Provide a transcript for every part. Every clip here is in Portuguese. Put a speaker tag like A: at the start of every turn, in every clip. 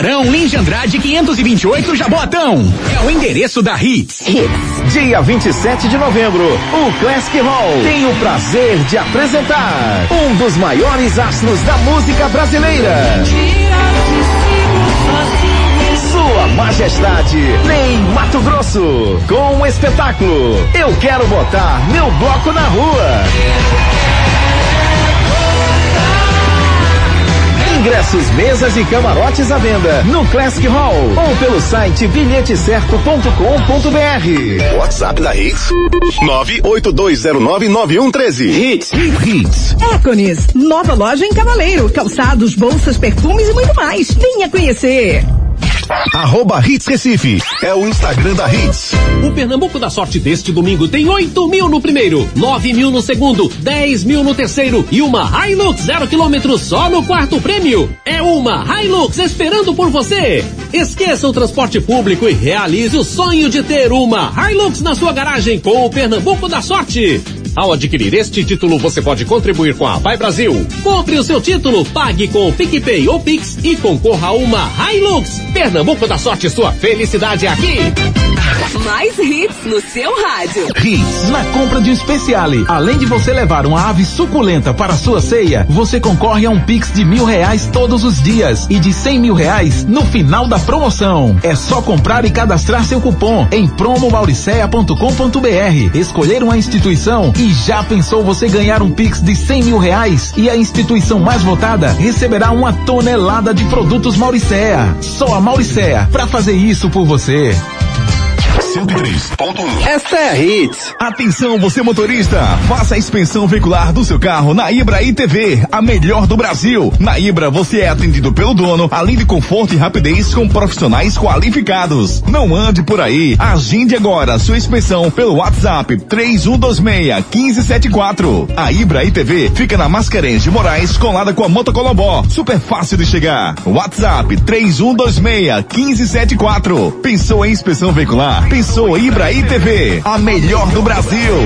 A: Rão Lins de Andrade 528 Jabotão. É o endereço da Hits.
B: Hits. Dia 27 de novembro, o Classic Hall tem o prazer de apresentar um dos maiores astros da música brasileira. Sua Majestade, Ney Mato Grosso, com o espetáculo Eu Quero Botar Meu Bloco na Rua. Ingressos, mesas e camarotes à venda no Classic Hall ou pelo site bilhetecerto.com.br.
C: WhatsApp da Hits 982099113.
B: Hits. Hits.
D: Écones, nova loja em Cavaleiro, calçados, bolsas, perfumes e muito mais. Venha conhecer.
C: Arroba Hits Recife. É o Instagram da Hits.
E: O Pernambuco da Sorte deste domingo tem 8 mil no primeiro, 9 mil no segundo, 10 mil no terceiro e uma Hilux zero quilômetro só no quarto prêmio. É uma Hilux esperando por você. Esqueça o transporte público e realize o sonho de ter uma Hilux na sua garagem com o Pernambuco da Sorte. Ao adquirir este título, você pode contribuir com a Vai Brasil. Compre o seu título, pague com o PicPay ou Pix e concorra a uma Hilux. Pernambuco da Sorte, sua felicidade é aqui.
F: Mais hits no seu rádio.
B: Hits. Na compra de um Speciale, além de você levar uma ave suculenta para a sua ceia, você concorre a um Pix de mil reais todos os dias e de cem mil reais no final da promoção. É só comprar e cadastrar seu cupom em promomauricea.com.br, escolher uma instituição e já pensou você ganhar um Pix de cem mil reais e a instituição mais votada receberá uma tonelada de produtos Mauricea. Só a Mauricea para fazer isso por você.
C: 103.1.
B: Esta é a Hits.
C: Atenção, você motorista, faça a inspeção veicular do seu carro na Ibra ITV, a melhor do Brasil. Na Ibra você é atendido pelo dono, além de conforto e rapidez com profissionais qualificados. Não ande por aí. Agende agora sua inspeção pelo WhatsApp 3126-1574. A Ibra ITV fica na Mascarenhas de Moraes, colada com a Motocolobó. Super fácil de chegar. WhatsApp 3126-1574. Pensou em inspeção veicular? Pensou Ibraí TV, a melhor do Brasil.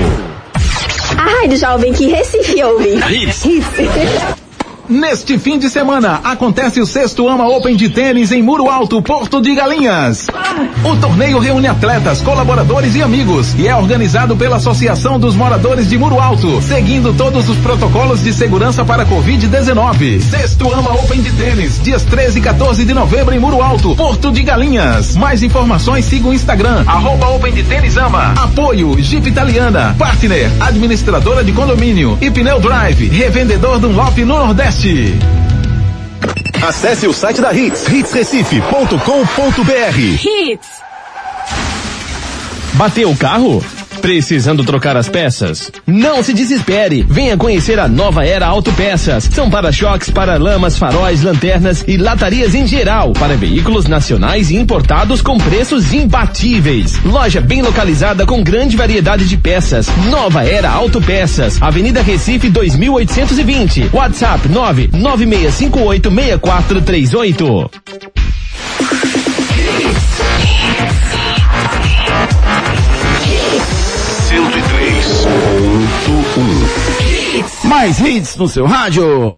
G: A Rádio Jovem que Recife ouve.
C: Hits.
B: Neste fim de semana acontece o sexto Ama Open de tênis em Muro Alto, Porto de Galinhas. O torneio reúne atletas, colaboradores e amigos e é organizado pela Associação dos Moradores de Muro Alto, seguindo todos os protocolos de segurança para Covid-19. Sexto Ama Open de tênis, dias 13 e 14 de novembro em Muro Alto, Porto de Galinhas. Mais informações siga o Instagram, arroba Open de Tênis Ama. Apoio Jeep Italiana, Partner, administradora de condomínio e Pneu Drive, revendedor Dunlop no Nordeste.
C: Acesse o site da Hits, hitsrecife.com.br.
F: Hits.
E: Bateu o carro? Precisando trocar as peças? Não se desespere. Venha conhecer a nova era Autopeças. São para-choques, para-lamas, faróis, lanternas e latarias em geral. Para veículos nacionais e importados com preços imbatíveis. Loja bem localizada com grande variedade de peças. Nova era Autopeças. Avenida Recife 2820. WhatsApp 996586438.
B: Mais hits no seu rádio.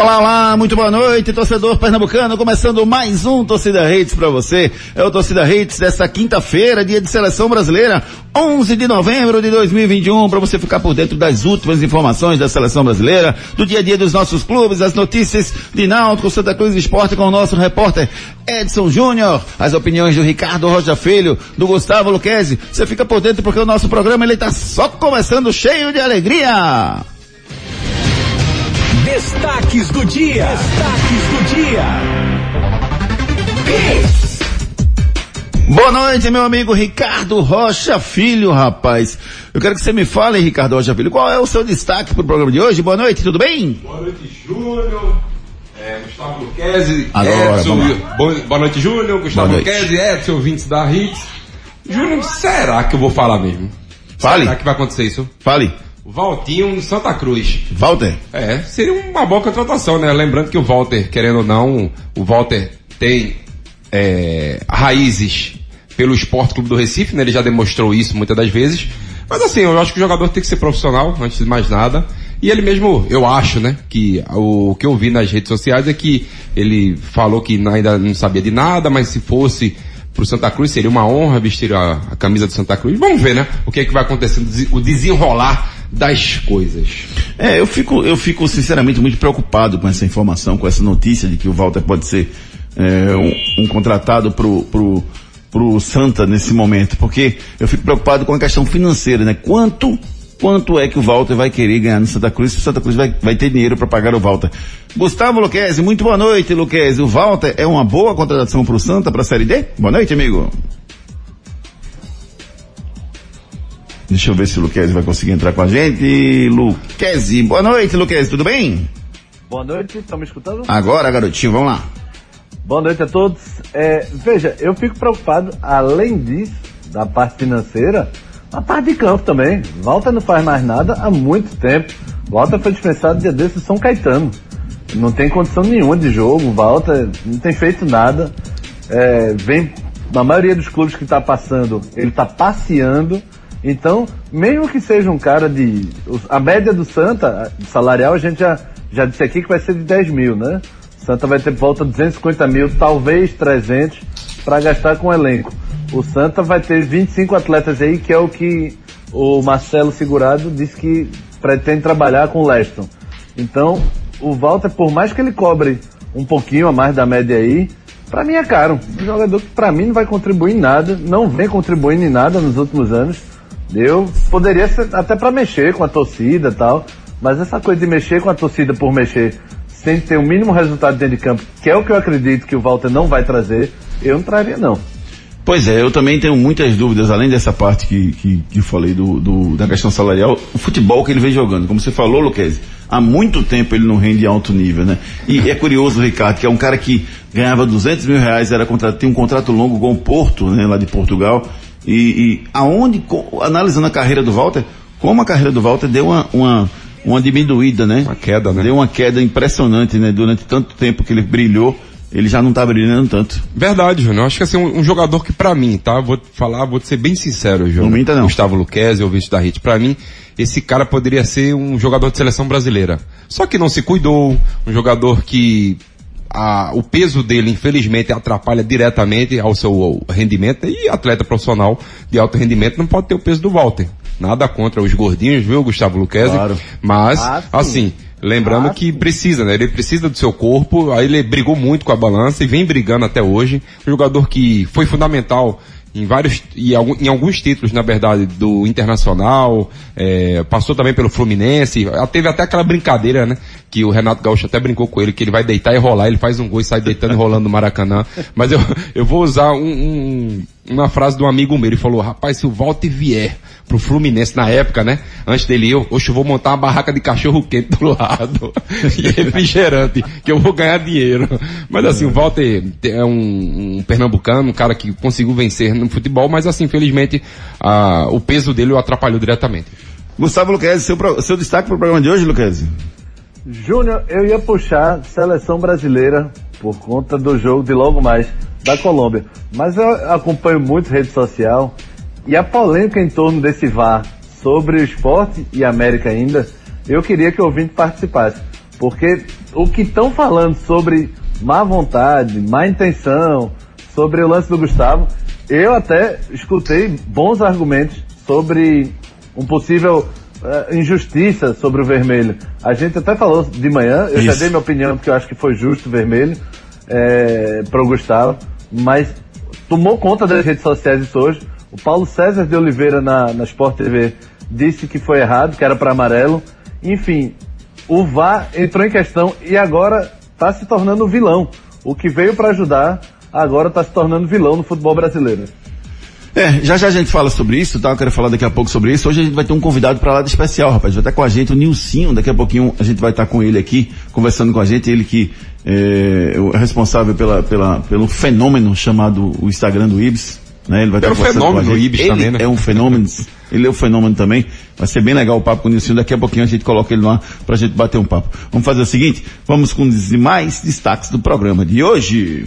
H: Olá, olá, muito boa noite, torcedor pernambucano, começando mais um Torcida Redes para você. É o Torcida Redes desta quinta-feira, dia de seleção brasileira, 11 de novembro de 2021, para você ficar por dentro das últimas informações da seleção brasileira, do dia a dia dos nossos clubes, as notícias de Náutico, Santa Cruz Esporte com o nosso repórter Edson Júnior, as opiniões do Ricardo Rocha Filho, do Gustavo Luquezzi. Você fica por dentro porque o nosso programa ele tá só começando cheio de alegria.
A: Destaques do dia. Destaques do dia.
H: Boa noite, meu amigo Ricardo Rocha Filho, rapaz. Eu quero que você me fale, Ricardo Rocha Filho, qual é o seu destaque para o programa de hoje? Boa noite, tudo bem?
I: Boa noite, Júnior. É, Gustavo Luquezzi,
H: Agora,
I: Edson, boa, boa noite, Júnior, Gustavo. Luquezzi, Edson, ouvintes da Hits. Júnior, será que eu vou falar mesmo?
H: Fale.
I: Será que vai acontecer isso?
H: Fale.
I: O Valtinho Santa Cruz.
H: Walter.
I: É, seria uma boa contratação, né? Lembrando que o Walter, querendo ou não, o Walter tem é, raízes pelo Esporte Clube do Recife, né? Ele já demonstrou isso muitas das vezes. Mas assim, eu acho que o jogador tem que ser profissional, antes de mais nada. E ele mesmo, eu acho, né, que o, que eu vi nas redes sociais é que ele falou que ainda não sabia de nada, mas se fosse pro Santa Cruz seria uma honra vestir a, a camisa do Santa Cruz. Vamos ver, né, o que é que vai acontecer, o desenrolar das coisas.
H: É, eu fico, eu fico sinceramente muito preocupado com essa informação, com essa notícia de que o Walter pode ser é, um, um contratado pro, pro, pro Santa nesse momento, porque eu fico preocupado com a questão financeira, né? Quanto, quanto é que o Walter vai querer ganhar no Santa Cruz se o Santa Cruz vai, vai ter dinheiro para pagar o Walter? Gustavo Luquezzi, muito boa noite, Luquezzi. O Walter é uma boa contratação pro Santa para a Série D? Boa noite, amigo. Deixa eu ver se o Luquezzi vai conseguir entrar com a gente. Luquezzi, boa noite, Luquezzi, tudo bem?
J: Boa noite, estão me escutando?
H: Agora, garotinho, vamos lá.
J: Boa noite a todos. É, veja, eu fico preocupado, além disso, da parte financeira, na parte de campo também. Walter não faz mais nada há muito tempo. Walter foi dispensado dia desse São Caetano. Não tem condição nenhuma de jogo. Walter não tem feito nada. É, vem, na maioria dos clubes que está passando, ele está passeando. Então, mesmo que seja um cara de. A média do Santa, a- salarial, a gente já, já disse aqui que vai ser de 10 mil, né? Santa vai ter volta de 250 mil, talvez 300, para gastar com o elenco. O Santa vai ter 25 atletas aí, que é o que o Marcelo Segurado disse que pretende trabalhar com o Leston. Então, o Walter, por mais que ele cobre um pouquinho a mais da média aí, pra mim é caro. Um jogador que pra mim não vai contribuir em nada, não vem contribuindo em nada nos últimos anos. Eu poderia ser até pra mexer com a torcida tal, mas essa coisa de mexer com a torcida por mexer, sem ter o mínimo resultado dentro de campo, que é o que eu acredito que o Walter não vai trazer, eu não traria não.
H: Pois é, eu também tenho muitas dúvidas, além dessa parte que, que, que falei do, do- da questão salarial, o futebol que ele vem jogando. Como você falou, Luquezzi, há muito tempo ele não rende em alto nível, né? E é curioso, Ricardo, que é um cara que ganhava 200 mil reais, era contrato, tem um contrato longo com o Porto, né, lá de Portugal. E, e aonde, analisando a carreira do Walter, como a carreira do Walter deu uma, uma, uma diminuída, né?
I: Uma queda, né?
H: Deu uma queda impressionante, né? Durante tanto tempo que ele brilhou, ele já não tá brilhando tanto.
I: Verdade, Júnior. Acho que assim, um, um jogador que pra mim, tá? Vou falar, vou ser bem sincero, Júnior.
H: Não minta, não.
I: Gustavo Luquezzi, ouvinte da Hit. Pra mim, esse cara poderia ser um jogador de seleção brasileira. Só que não se cuidou, um jogador que a- o peso dele, infelizmente, atrapalha diretamente ao seu rendimento. E atleta profissional de alto rendimento não pode ter o peso do Walter. Nada contra os gordinhos, viu, Gustavo Luquezzi?
H: Claro.
I: Mas,
J: Ah, sim.
I: assim, Lembrando
J: Ah,
I: que precisa, né? Ele precisa do seu corpo, aí ele brigou muito com a balança e vem brigando até hoje. Um jogador que foi fundamental em vários, e em alguns títulos, na verdade, do Internacional, é, passou também pelo Fluminense, teve até aquela brincadeira, né? Que o Renato Gaúcho até brincou com ele, que ele vai deitar e rolar, ele faz um gol e sai deitando e rolando no Maracanã. Mas eu, eu vou usar um- um- uma frase de um amigo meu, ele falou, rapaz, se o Walter vier pro Fluminense na época, né? Antes dele ir, eu, oxe, eu vou montar uma barraca de cachorro quente do lado. e refrigerante, que eu vou ganhar dinheiro. Mas assim, o Walter é um, um pernambucano, um cara que conseguiu vencer no futebol, mas assim, infelizmente, ah, o peso dele o atrapalhou diretamente.
H: Gustavo Luquezzi, seu, pro- seu destaque para o programa de hoje, Luquezzi?
J: Júnior, eu ia puxar seleção brasileira por conta do jogo de logo mais da Colômbia. Mas eu acompanho muito rede social e a polêmica em torno desse VAR sobre o esporte e América ainda, eu queria que o ouvinte participasse. Porque o que estão falando sobre má vontade, má intenção, sobre o lance do Gustavo, eu até escutei bons argumentos sobre um possível uh, injustiça sobre o vermelho. A gente até falou de manhã, eu Isso. já dei minha opinião porque eu acho que foi justo o vermelho é, para o Gustavo, mas tomou conta das redes sociais isso hoje. O Paulo César de Oliveira na, na Sport TV disse que foi errado, que era para amarelo. Enfim, o VAR entrou em questão e agora está se tornando vilão. O que veio para ajudar agora está se tornando vilão no futebol brasileiro.
H: É, já já a gente fala sobre isso, tá? Eu quero falar daqui a pouco sobre isso. Hoje a gente vai ter um convidado para lá de especial, rapaz. Vai estar com a gente o Nilcinho, daqui a pouquinho a gente vai estar com ele aqui, conversando com a gente, ele que é, é responsável pela, pela, pelo fenômeno chamado o Instagram do Ibis. Né? Ele vai
I: estar é um fenômeno do Ibis
H: ele
I: também, né?
H: É um fenômeno, ele é um fenômeno também. Vai ser bem legal o papo com o Nilcinho. Daqui a pouquinho a gente coloca ele lá pra gente bater um papo. Vamos fazer o seguinte, vamos com os demais destaques do programa de hoje.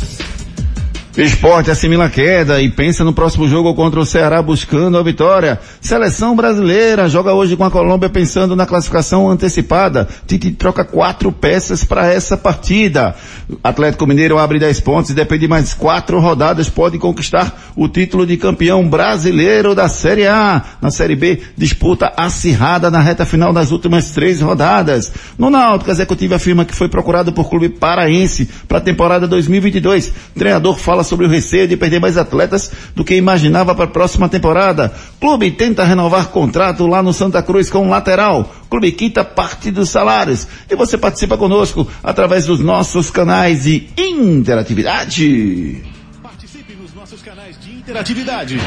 H: Esporte assimila a queda e pensa no próximo jogo contra o Ceará buscando a vitória. Seleção brasileira joga hoje com a Colômbia pensando na classificação antecipada. Tite troca quatro peças para essa partida. Atlético Mineiro abre 10 pontos e depende de mais quatro rodadas pode conquistar o título de campeão brasileiro da Série A. Na Série B, disputa acirrada na reta final das últimas três rodadas. No Náutico, a executiva afirma que foi procurado por clube paraense para a temporada 2022. treinador fala fala sobre o receio de perder mais atletas do que imaginava para a próxima temporada. Clube tenta renovar contrato lá no Santa Cruz com um lateral. Clube quita parte dos salários. E você participa conosco através dos nossos canais de interatividade.
A: Participe nos nossos canais de interatividade.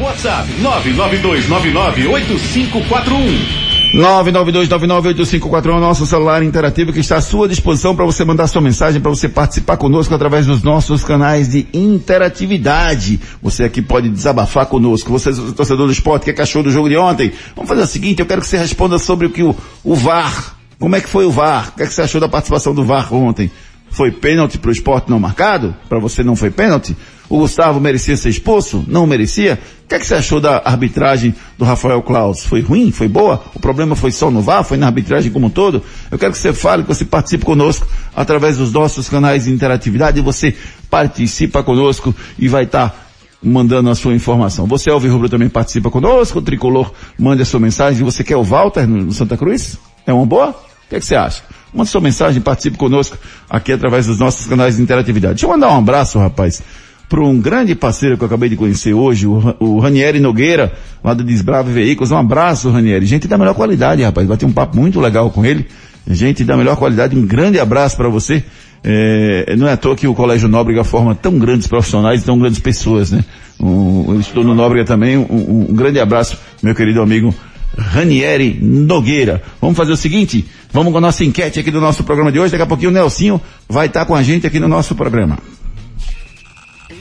A: WhatsApp 992998541.
H: 992998541 é nosso celular interativo que está à sua disposição para você mandar sua mensagem, para você participar conosco através dos nossos canais de interatividade. Você aqui pode desabafar conosco. Você, torcedor do esporte, que, é achou do jogo de ontem? Vamos fazer o seguinte, eu quero que você responda sobre o que o, o VAR, como é que foi o VAR? O que, é que você achou da participação do VAR ontem? Foi pênalti para o esporte não marcado? Para você não foi pênalti? O Gustavo merecia ser expulso? Não merecia? O que, é que você achou da arbitragem do Rafael Klaus? Foi ruim? Foi boa? O problema foi só no VAR? Foi na arbitragem como um todo? Eu quero que você fale, que você participe conosco através dos nossos canais de interatividade e você participa conosco e vai estar tá mandando a sua informação. Você, Alvin Rubro, também participa conosco, o Tricolor manda a sua mensagem. Você quer o Walter no Santa Cruz? É uma boa? O que, é que você acha? Manda sua mensagem, participe conosco aqui através dos nossos canais de interatividade. Deixa eu mandar um abraço, rapaz, para um grande parceiro que eu acabei de conhecer hoje, o, o Ranieri Nogueira, lá do Desbrave Veículos. Um abraço, Ranieri. Gente da melhor qualidade, rapaz. Bati um papo muito legal com ele. Gente da melhor qualidade. Um grande abraço para você. É, não é à toa que o Colégio Nóbrega forma tão grandes profissionais e tão grandes pessoas, né? Um, eu estou no Nóbrega também. Um, um grande abraço, meu querido amigo Ranieri Nogueira. Vamos fazer o seguinte, vamos com a nossa enquete aqui do nosso programa de hoje. Daqui a pouquinho o Nelsinho vai estar com a gente aqui no nosso programa.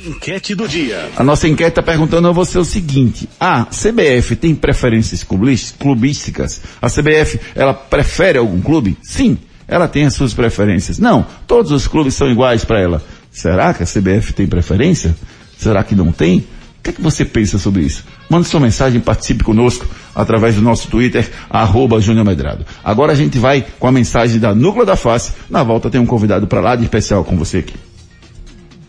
A: Enquete do dia.
H: A nossa enquete está perguntando a você o seguinte: a CBF tem preferências clubísticas? A CBF, ela prefere algum clube? Sim, ela tem as suas preferências. Não, todos os clubes são iguais para ela. Será que a CBF tem preferência? Será que não tem? Que, é que você pensa sobre isso? Mande sua mensagem, participe conosco através do nosso Twitter, arroba Júnior Medrado. Agora a gente vai com a mensagem da Núcleo da Face. Na volta tem um convidado para lá de especial com você aqui.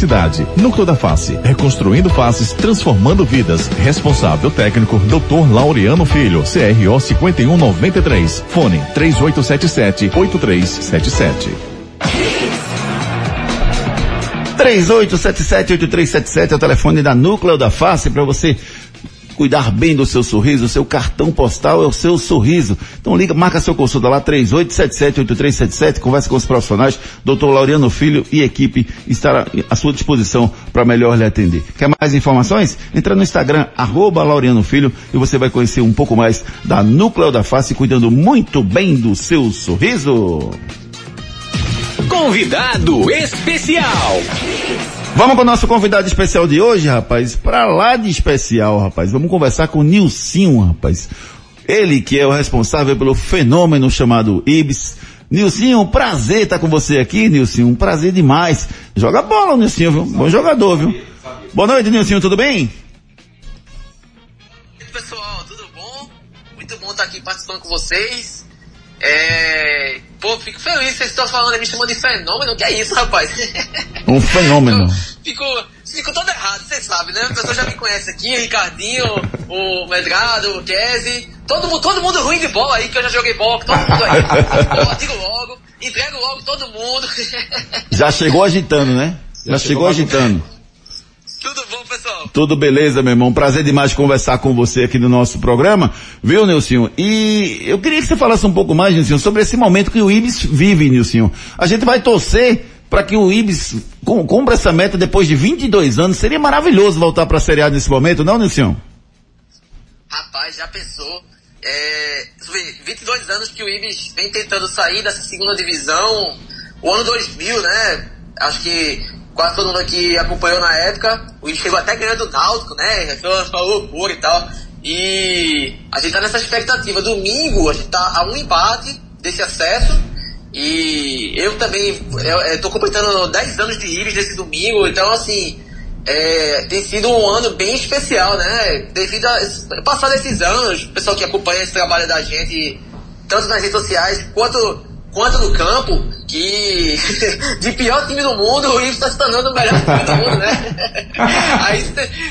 C: cidade. Núcleo da Face, reconstruindo faces, transformando vidas. Responsável técnico, Dr. Laureano Filho, CRO 5193. Fone 3877 8377.
H: 3877-8377 é o telefone da Núcleo da Face para você cuidar bem do seu sorriso, o seu cartão postal é o seu sorriso. Então liga, marca seu consulta lá, 3877-8377, conversa com os profissionais, doutor Laureano Filho e equipe estará à sua disposição para melhor lhe atender. Quer mais informações? Entra no Instagram, arroba Laureano Filho, e você vai conhecer um pouco mais da Núcleo da Face, cuidando muito bem do seu sorriso.
A: Convidado especial.
H: Vamos com o nosso convidado especial de hoje, rapaz. Pra lá de especial, rapaz. Vamos conversar com o Nilcinho, rapaz. Ele que é o responsável pelo fenômeno chamado Ibis. Nilcinho, prazer estar com você aqui, Nilcinho. Um prazer demais. Joga bola, Nilcinho, viu? Bom jogador, viu? Boa noite, Nilcinho, tudo bem?
K: Pessoal, tudo bom? Muito bom estar aqui participando com vocês. É... Pô, fico feliz, vocês estão falando, me chamando de fenômeno, que é isso, rapaz?
H: Um fenômeno.
K: Fico, fico todo errado, vocês sabem, né? O pessoal já me conhece aqui, o Ricardinho, o Medrado, o Kese, todo mundo, todo mundo ruim de bola aí, que eu já joguei bola, todo mundo aí. Eu digo logo, entrego logo todo mundo.
H: Já chegou agitando, né? Já, chegou agitando.
K: Tudo bom?
H: Tudo beleza, meu irmão. Prazer demais conversar com você aqui no nosso programa, viu, Nilcinho? E eu queria que você falasse um pouco mais, Nilcinho, sobre esse momento que o Ibis vive, Nilcinho. A gente vai torcer para que o Ibis cum- cumpra essa meta depois de 22 anos. Seria maravilhoso voltar para a Série A nesse momento, não, Nilcinho?
K: Rapaz, já pensou? É, 22 anos que o Ibis vem tentando sair dessa segunda divisão, o ano 2000, né? Acho que quase todo mundo aqui acompanhou na época. O Ibis chegou até ganhando do Náutico, né? Foi uma loucura e tal. E a gente tá nessa expectativa. Domingo a gente tá a um empate desse acesso. E eu também eu, eu tô completando 10 anos de Ibis nesse domingo, então assim, é, tem sido um ano bem especial, né? Devido a passar desses anos, o pessoal que acompanha esse trabalho da gente, tanto nas redes sociais quanto, quanto no campo, que de pior time do mundo, o Ibis está se tornando o melhor time do mundo, né? Aí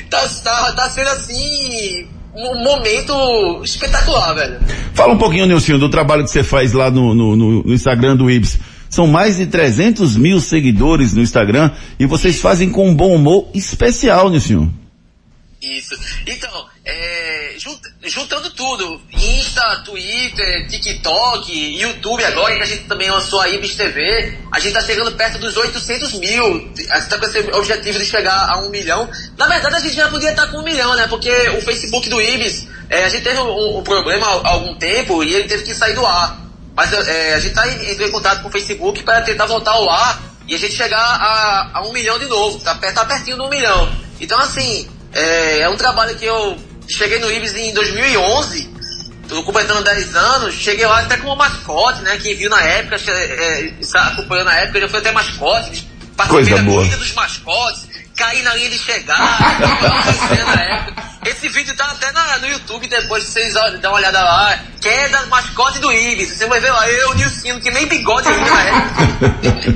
K: tá, tá, tá sendo assim um momento espetacular, velho.
H: Fala um pouquinho, Nilcinho, do trabalho que você faz lá no, no- no- Instagram do Ibis. São mais de 300 mil seguidores no Instagram e vocês fazem com um bom humor especial, Nilcinho.
K: Isso. Então, é, jun- juntando tudo, Insta, Twitter, TikTok, YouTube agora, que a gente também lançou a Ibis TV, a gente tá chegando perto dos 800 mil. A gente tá com esse objetivo de chegar a um milhão. Na verdade, a gente já podia estar com um milhão, né? Porque o Facebook do Ibis, é, a gente teve um, um problema há algum tempo e ele teve que sair do ar. Mas é, a gente tá entrou em contato com o Facebook para tentar voltar ao ar e a gente chegar a, a um milhão de novo. Tá, tá pertinho do um milhão. Então, assim, é, é um trabalho que eu cheguei no Ibis em 2011, tô completando 10 anos, cheguei lá até como mascote, né? Quem viu na época, é, está acompanhando na época, já fui até mascote, participei
H: Coisa
K: da
H: boa.
K: corrida dos mascotes, caí na linha de chegada, eu na época. Esse vídeo tá até na- no YouTube depois, vocês dão uma olhada lá. Queda mascote do Ibis. Você vai ver lá, eu, Nilcino, que nem bigode ainda na época.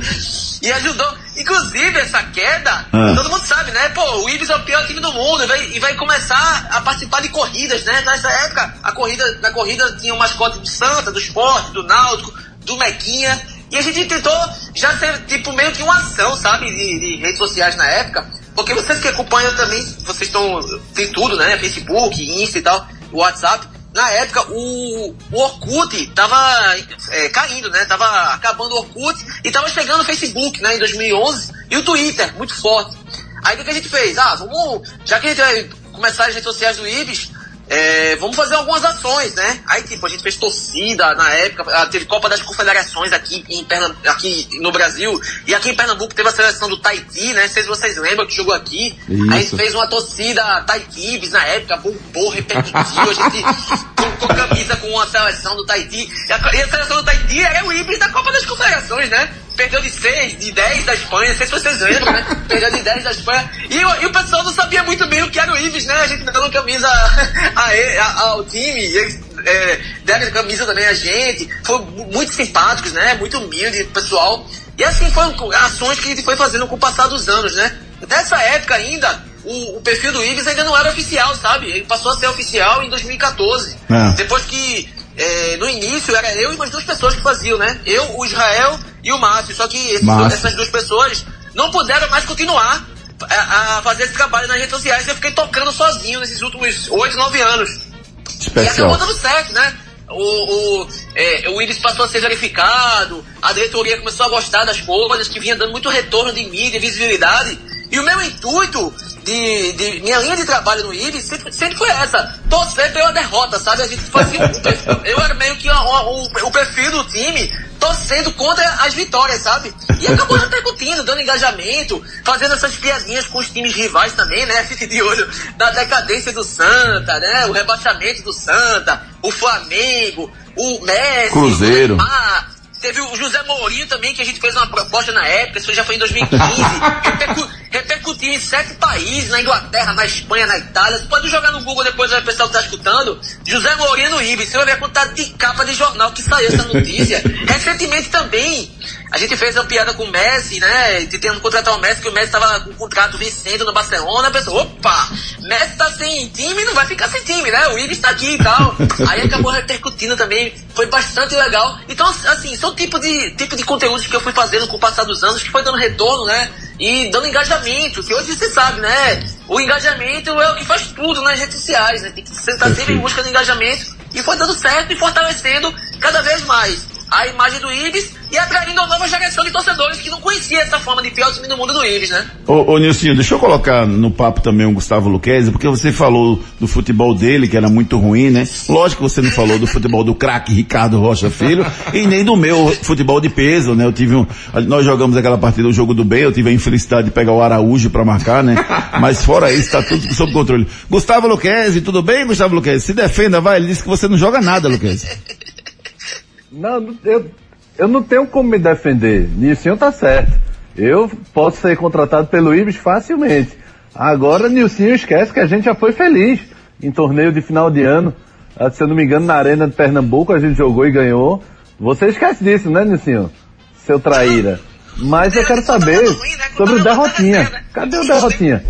K: E ajudou. Inclusive, essa queda,
H: Ah.
K: todo mundo sabe, né? Pô, o Ibis é o pior time do mundo e vai, e vai começar a participar de corridas, né? Nessa época, a corrida, na corrida tinha o mascote do Santa, do Esporte, do Náutico, do Mequinha. E a gente tentou já ser, tipo, meio que uma ação, sabe? De, de redes sociais na época. Porque vocês que acompanham também, vocês estão, tem tudo, né? Facebook, Insta e tal, WhatsApp. Na época, o, o Orkut tava é, caindo, né? Tava acabando o Orkut e tava chegando o Facebook, né? Em 2011 e o Twitter, muito forte. Aí o que a gente fez? Ah, vamos, já que a gente vai começar as redes sociais do Ibis, é, vamos fazer algumas ações, né? Aí, tipo, a gente fez torcida na época, ah, teve Copa das Confederações aqui, em Pernam- aqui no Brasil, e aqui em Pernambuco teve a seleção do Tahiti, né? Não sei se vocês lembram que jogou aqui.
H: Isso.
K: Aí a gente fez uma torcida Taitibes na época, bombou, repercutiu, a gente colocou camisa com a seleção do Tahiti. E a, e a seleção do Tahiti era o Ibis da Copa das Confederações, né? Perdeu de 6, de 10 da Espanha, não sei se vocês lembram, né? Perdeu de 10 da Espanha. E, o- e o pessoal não sabia muito bem o que era o Ibis, né? A gente dando camisa a, ele- a- ao time, e eles é, deram camisa também a gente. Foram mu- muito simpáticos, né? Muito humilde, pessoal. E assim foram ações que a gente foi fazendo com o passar dos anos, né? Nessa época ainda, o, o perfil do Ibis ainda não era oficial, sabe? Ele passou a ser oficial em 2014.
H: É.
K: Depois que, é, no início, era eu e mais duas pessoas que faziam, né? Eu, o Israel e o Márcio. Só que esses-
H: Márcio.
K: essas duas pessoas não puderam mais continuar a, a fazer esse trabalho nas redes sociais. Eu fiquei tocando sozinho nesses últimos 8, 9 anos.
H: Especial.
K: E acabou dando certo, né? O, o, é, o Ibis passou a ser verificado, a diretoria começou a gostar das coisas, que vinha dando muito retorno de mídia, visibilidade. E o meu intuito de, de minha linha de trabalho no Ibis sempre, sempre foi essa, torcer pela derrota, sabe? A gente um perfil, eu era meio que o, o perfil do time torcendo contra as vitórias, sabe? E acabou repercutindo, dando engajamento, fazendo essas piadinhas com os times rivais também, né? Fique de olho na decadência do Santa, né? O rebaixamento do Santa, o Flamengo, o Messi,
H: Cruzeiro.
K: o Neymar, Teve o José Mourinho também, que a gente fez uma proposta na época, isso já foi em 2015. Repercu repercutiu em sete países, na Inglaterra, na Espanha, na Itália. Você pode jogar no Google depois, o pessoal que tá escutando. José Mourinho no Ibis. Você vai ver a quantidade de capa de jornal que saiu essa notícia. Recentemente também, a gente fez uma piada com o Messi, né? Tentando contratar o Messi, que o Messi tava com o contrato vencendo no Barcelona. A pessoa, opa, Messi tá sem time, não vai ficar sem time, né? O Ibis tá aqui e tal. Aí acabou repercutindo também. Foi bastante legal. Então, assim, são tipo de, tipo de conteúdos que eu fui fazendo com o passar dos anos, que foi dando retorno, né? E dando engajamento, que hoje você sabe, né? O engajamento é o que faz tudo nas redes sociais, né? Tem que estar sempre em busca do engajamento. E foi dando certo e fortalecendo cada vez mais a imagem do Ibis e atraindo uma nova geração de torcedores que não conhecia essa forma de pior time do mundo do Ibis, né?
H: Ô, ô Nilcinho, deixa eu colocar no papo também o Gustavo Luquezzi, porque você falou do futebol dele, que era muito ruim, né? Lógico que você não falou do futebol do craque Ricardo Rocha Filho, e nem do meu futebol de peso, né? Eu tive um, nós jogamos aquela partida, o jogo do bem, eu tive a infelicidade de pegar o Araújo para marcar, né? Mas fora isso, tá tudo sob controle. Gustavo Luquezzi, tudo bem, Gustavo Luquezzi? Se defenda, vai, ele disse que você não joga nada, Luquezzi.
J: Não, eu, eu não tenho como me defender. Nilcinho tá certo. Eu posso ser contratado pelo Ibis facilmente. Agora, Nilcinho esquece que a gente já foi feliz em torneio de final de ano. Ah, Se eu não me engano, na Arena de Pernambuco a gente jogou e ganhou. Você esquece disso, né, Nilcinho? Seu traíra. Mas eu quero saber sobre o Derrotinha. Cadê o Derrotinha?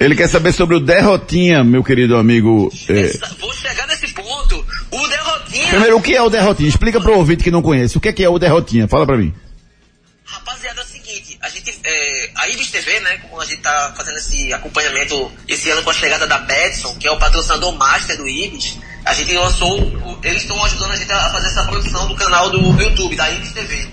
H: Ele quer saber sobre o Derrotinha, meu querido amigo. é,
K: Derrotinha.
H: Primeiro, o que é o Derrotinha? Explica pro ouvinte que não conhece. O que é, que é o Derrotinha? Fala pra mim.
K: Rapaziada, é o seguinte, a gente, é, a Ibis TV, né, como a gente tá fazendo esse acompanhamento esse ano com a chegada da Betson, que é o patrocinador master do Ibis, a gente lançou, o- eles estão ajudando a gente a fazer essa produção do canal do YouTube, da Ibis TV.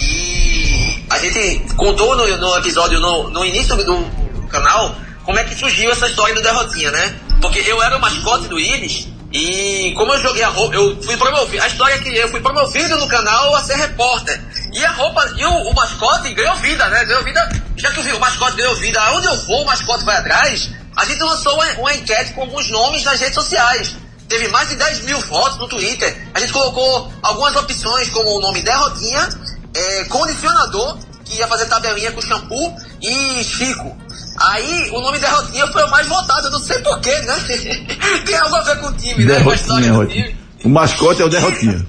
K: E a gente contou no, no episódio, no, no início do canal, como é que surgiu essa história do Derrotinha, né? Porque eu era o mascote do Ibis, e como eu joguei a roupa, eu fui promovido, a história é que eu fui promovido no canal a ser repórter. E a roupa, e o, o mascote ganhou vida, né? Ganhou vida, já que o, o mascote ganhou vida, aonde eu vou, o mascote vai atrás. A gente lançou uma, uma enquete com alguns nomes nas redes sociais. Teve mais de 10 mil votos no Twitter. A gente colocou algumas opções como o nome Derrotinha, é, condicionador, que ia fazer tabelinha com shampoo, e Chico. Aí o nome Derrotinha foi o mais votado, eu não sei porquê, né? Tem algo a ver com o time, né? Com a história
H: Derrotinha,
K: do time.
H: O mascote é o Derrotinha.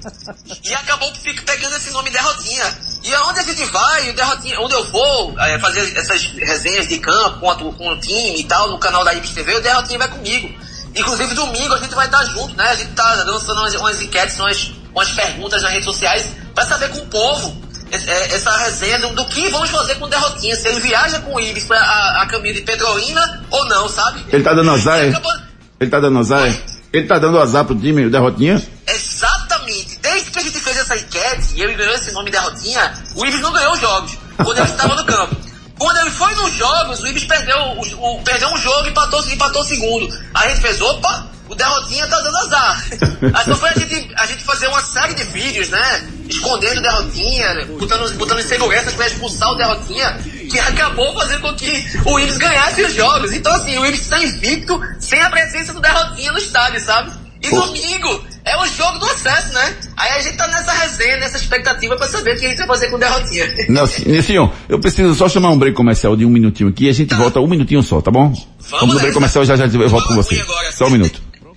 K: E acabou que fica pegando esse nome Derrotinha. E aonde a gente vai, o Derrotinha, onde eu vou é, fazer essas resenhas de campo com, a, com o time e tal, no canal da Ibis TV, o Derrotinha vai comigo. Inclusive domingo a gente vai estar junto, né? A gente tá lançando umas, umas enquetes, umas, umas perguntas nas redes sociais para saber com o povo essa resenha do, que vamos fazer com o Derrotinha. Se ele viaja com o Ibis pra, a, a caminho de Petrolina ou não, sabe?
H: Ele tá dando azar,
K: E
H: é?
K: acabou-
H: Ele tá dando azar, é? Ele tá dando azar pro time, o Derrotinha?
K: Exatamente. Desde que a gente fez essa enquete e ele ganhou esse nome Derrotinha, o Ibis não ganhou os jogos quando ele estava no campo. Quando ele foi nos jogos, o Ibis perdeu, o, o- perdeu um jogo e empatou, empatou o segundo. Aí a gente fez, opa, o Derrotinha tá dando azar. Aí só foi a gente, a gente fazer uma série de vídeos, né? Escondendo o Derrotinha, botando, botando inseguranças pra expulsar o Derrotinha, que acabou fazendo com que o Ibis ganhasse os jogos. Então assim, o Ibis está invicto sem a presença do Derrotinha no estádio, sabe? E domingo é o jogo do acesso, né? Aí a gente tá nessa resenha, nessa expectativa pra saber o que a gente vai fazer com o Derrotinha.
H: Nelson, Nilcinho, eu preciso só chamar um break comercial de um minutinho aqui e a gente volta um minutinho só, tá bom? Vamos no break comercial já já eu volto com você. Só um minuto.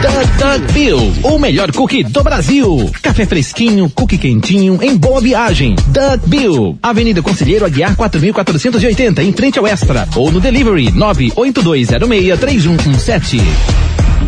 A: Duck Bill, o melhor cookie do Brasil. Café fresquinho, cookie quentinho, em boa viagem. Duck Bill, Avenida Conselheiro Aguiar 4480, em frente ao Extra. Ou no delivery 982063117.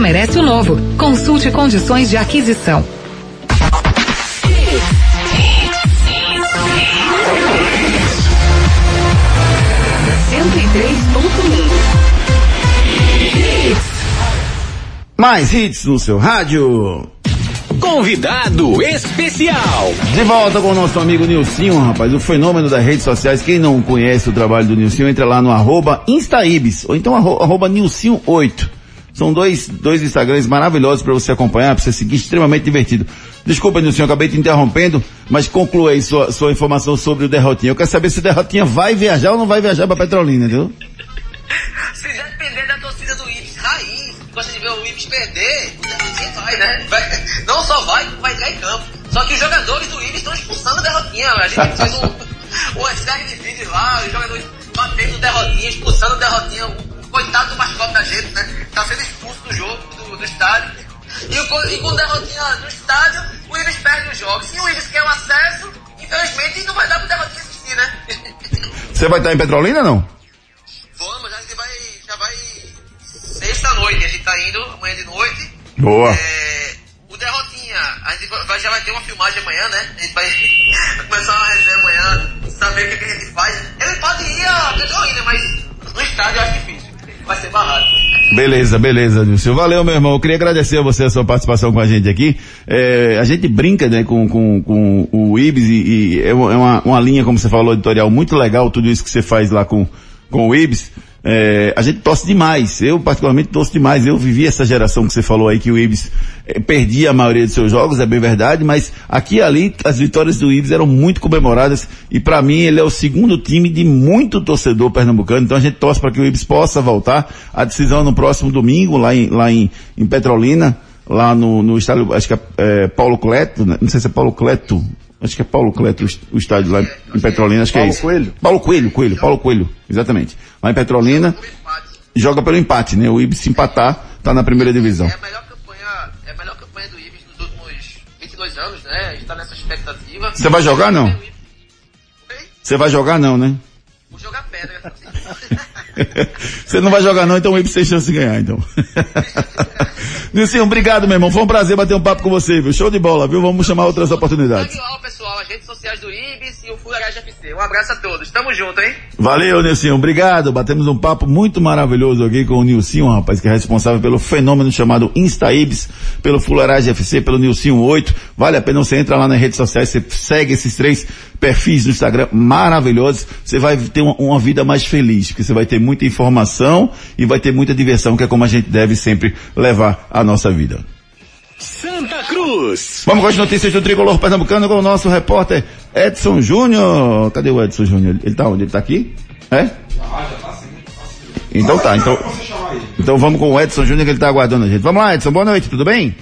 L: merece o novo. Consulte condições de aquisição.
H: Mais hits no seu rádio.
A: Convidado especial.
H: De volta com o nosso amigo Nilcinho, rapaz, o fenômeno das redes sociais. Quem não conhece o trabalho do Nilcinho, entra lá no arroba Instaibis, ou então arro, arroba Nilcinho8. São dois, dois Instagrams maravilhosos para você acompanhar, para você seguir, extremamente divertido. Desculpa, Nilson, acabei te interrompendo, mas conclua aí sua, sua informação sobre o Derrotinha. Eu quero saber se o Derrotinha vai viajar ou não vai viajar para Petrolina, viu?
K: Se depender da torcida do Ibis raiz, gosta de ver o Ibis perder, o Derrotinha vai, né? Vai, não só vai, vai entrar em campo. Só que os jogadores do Ibis estão expulsando o Derrotinha. A gente fez um, uma série de vídeos lá, os jogadores batendo o Derrotinha, expulsando o Derrotinha, coitado do mascote da gente, né? Tá sendo expulso do jogo, do, do estádio. E, o, e com o Derrotinha no estádio, o Ibis perde os jogos. Se o Ibis quer o acesso, infelizmente não vai dar pro Derrotinha assistir, né?
H: Você vai estar em Petrolina ou não?
K: Vamos, a gente vai, já vai sexta-noite, a gente tá indo, amanhã de noite.
H: Boa.
K: É, o Derrotinha, a gente vai, já vai ter uma filmagem amanhã, né? A gente vai começar uma resenha amanhã, saber o que, que a gente faz. Ele pode ir a Petrolina, mas no estádio eu acho difícil. Vai ser barrado.
H: Beleza, beleza, Nilson. Valeu, meu irmão. Eu queria agradecer a você a sua participação com a gente aqui. É, a gente brinca, né, com, com, com o Ibis e, e é uma, uma linha, como você falou, editorial muito legal, tudo isso que você faz lá com, com o Ibis. É, a gente torce demais. Eu, particularmente, torço demais. Eu vivi essa geração que você falou aí que o Ibis é, perdia a maioria dos seus jogos, é bem verdade, mas aqui e ali as vitórias do Ibis eram muito comemoradas e para mim ele é o segundo time de muito torcedor pernambucano. Então a gente torce para que o Ibis possa voltar. A decisão no próximo domingo lá em, lá em, em Petrolina, lá no, no estádio, acho que é, é Paulo Cleto, né? não sei se é Paulo Cleto, Acho que é Paulo Cleto, o estádio lá em Petrolina, acho que
J: Paulo
H: é isso.
J: Coelho?
H: Paulo Coelho, Coelho, Paulo Coelho, exatamente. Lá em Petrolina, joga pelo empate, né? O Ibis se empatar, tá na primeira divisão.
K: É a melhor campanha, é a melhor campanha do Ibis nos últimos 22 anos, né? A gente tá nessa expectativa.
H: Você vai jogar não? Você vai jogar não, né?
K: Vou jogar pedra.
H: Você não vai jogar não, então o Ibis tem chance de ganhar, então. Nilcinho, obrigado, meu irmão. Foi um prazer bater um papo com você, viu? Show de bola, viu? Vamos chamar outras oportunidades.
K: Pessoal, as redes sociais do Ibis e o Fularagem FC. Um abraço a todos. Tamo junto, hein?
H: Valeu, Nilcinho. Obrigado. Batemos um papo muito maravilhoso aqui com o Nilcinho, rapaz, que é responsável pelo fenômeno chamado InstaIbis, pelo Fularagem FC, pelo Nilcinho 8. Vale a pena você entrar lá nas redes sociais, você segue esses três perfis do Instagram maravilhosos. Você vai ter uma, uma vida mais feliz, porque você vai ter muita informação e vai ter muita diversão, que é como a gente deve sempre levar a nossa vida.
A: Santa Cruz.
H: Vamos com as notícias do Tricolor Pernambucano com o nosso repórter Edson Júnior. Cadê o Edson Júnior? Ele tá onde? Ele tá aqui? É? Então tá, então, então vamos com o Edson Júnior que ele tá aguardando a gente. Vamos lá, Edson, boa noite, tudo bem?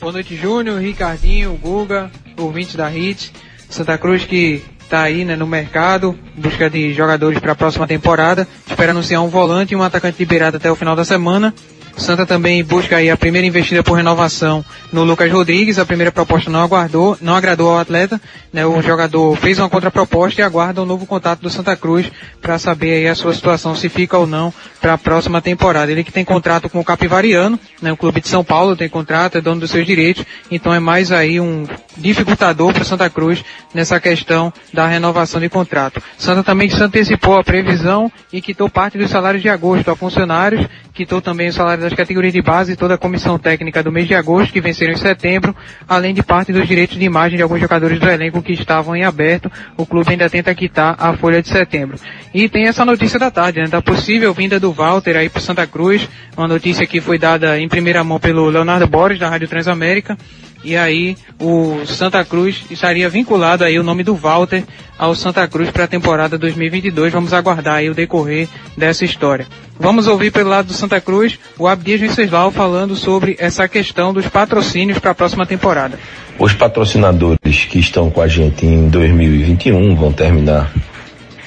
M: Boa noite, Júnior, Ricardinho, Guga, ouvinte da HIT. Santa Cruz que está aí né, no mercado, em busca de jogadores para a próxima temporada. Espera anunciar um volante e um atacante liberado até o final da semana. Santa também busca aí a primeira investida por renovação no Lucas Rodrigues. A primeira proposta não aguardou, não agradou ao atleta. Né, o jogador fez uma contraproposta e aguarda um novo contato do Santa Cruz para saber aí a sua situação, se fica ou não para a próxima temporada. Ele que tem contrato com o Capivariano, né, o clube de São Paulo tem contrato, é dono dos seus direitos. Então é mais aí um
N: dificultador para Santa Cruz nessa questão da renovação de contrato. Santa também se antecipou a previsão e quitou parte dos salários de agosto a funcionários, quitou também o salário das categorias de base e toda a comissão técnica do mês de agosto, que venceram em setembro, além de parte dos direitos de imagem de alguns jogadores do elenco que estavam em aberto. O clube ainda tenta quitar a folha de setembro. E tem essa notícia da tarde, né, da possível vinda do Walter aí para Santa Cruz, uma notícia que foi dada em primeira mão pelo Leonardo Borges, da Rádio Transamérica, e aí o Santa Cruz estaria vinculado aí o nome do Walter ao Santa Cruz para a temporada 2022. Vamos aguardar aí o decorrer dessa história. Vamos ouvir pelo lado do Santa Cruz o Abdias Venceslau falando sobre essa questão dos patrocínios para a próxima temporada.
O: Os patrocinadores que estão com a gente em 2021 vão terminar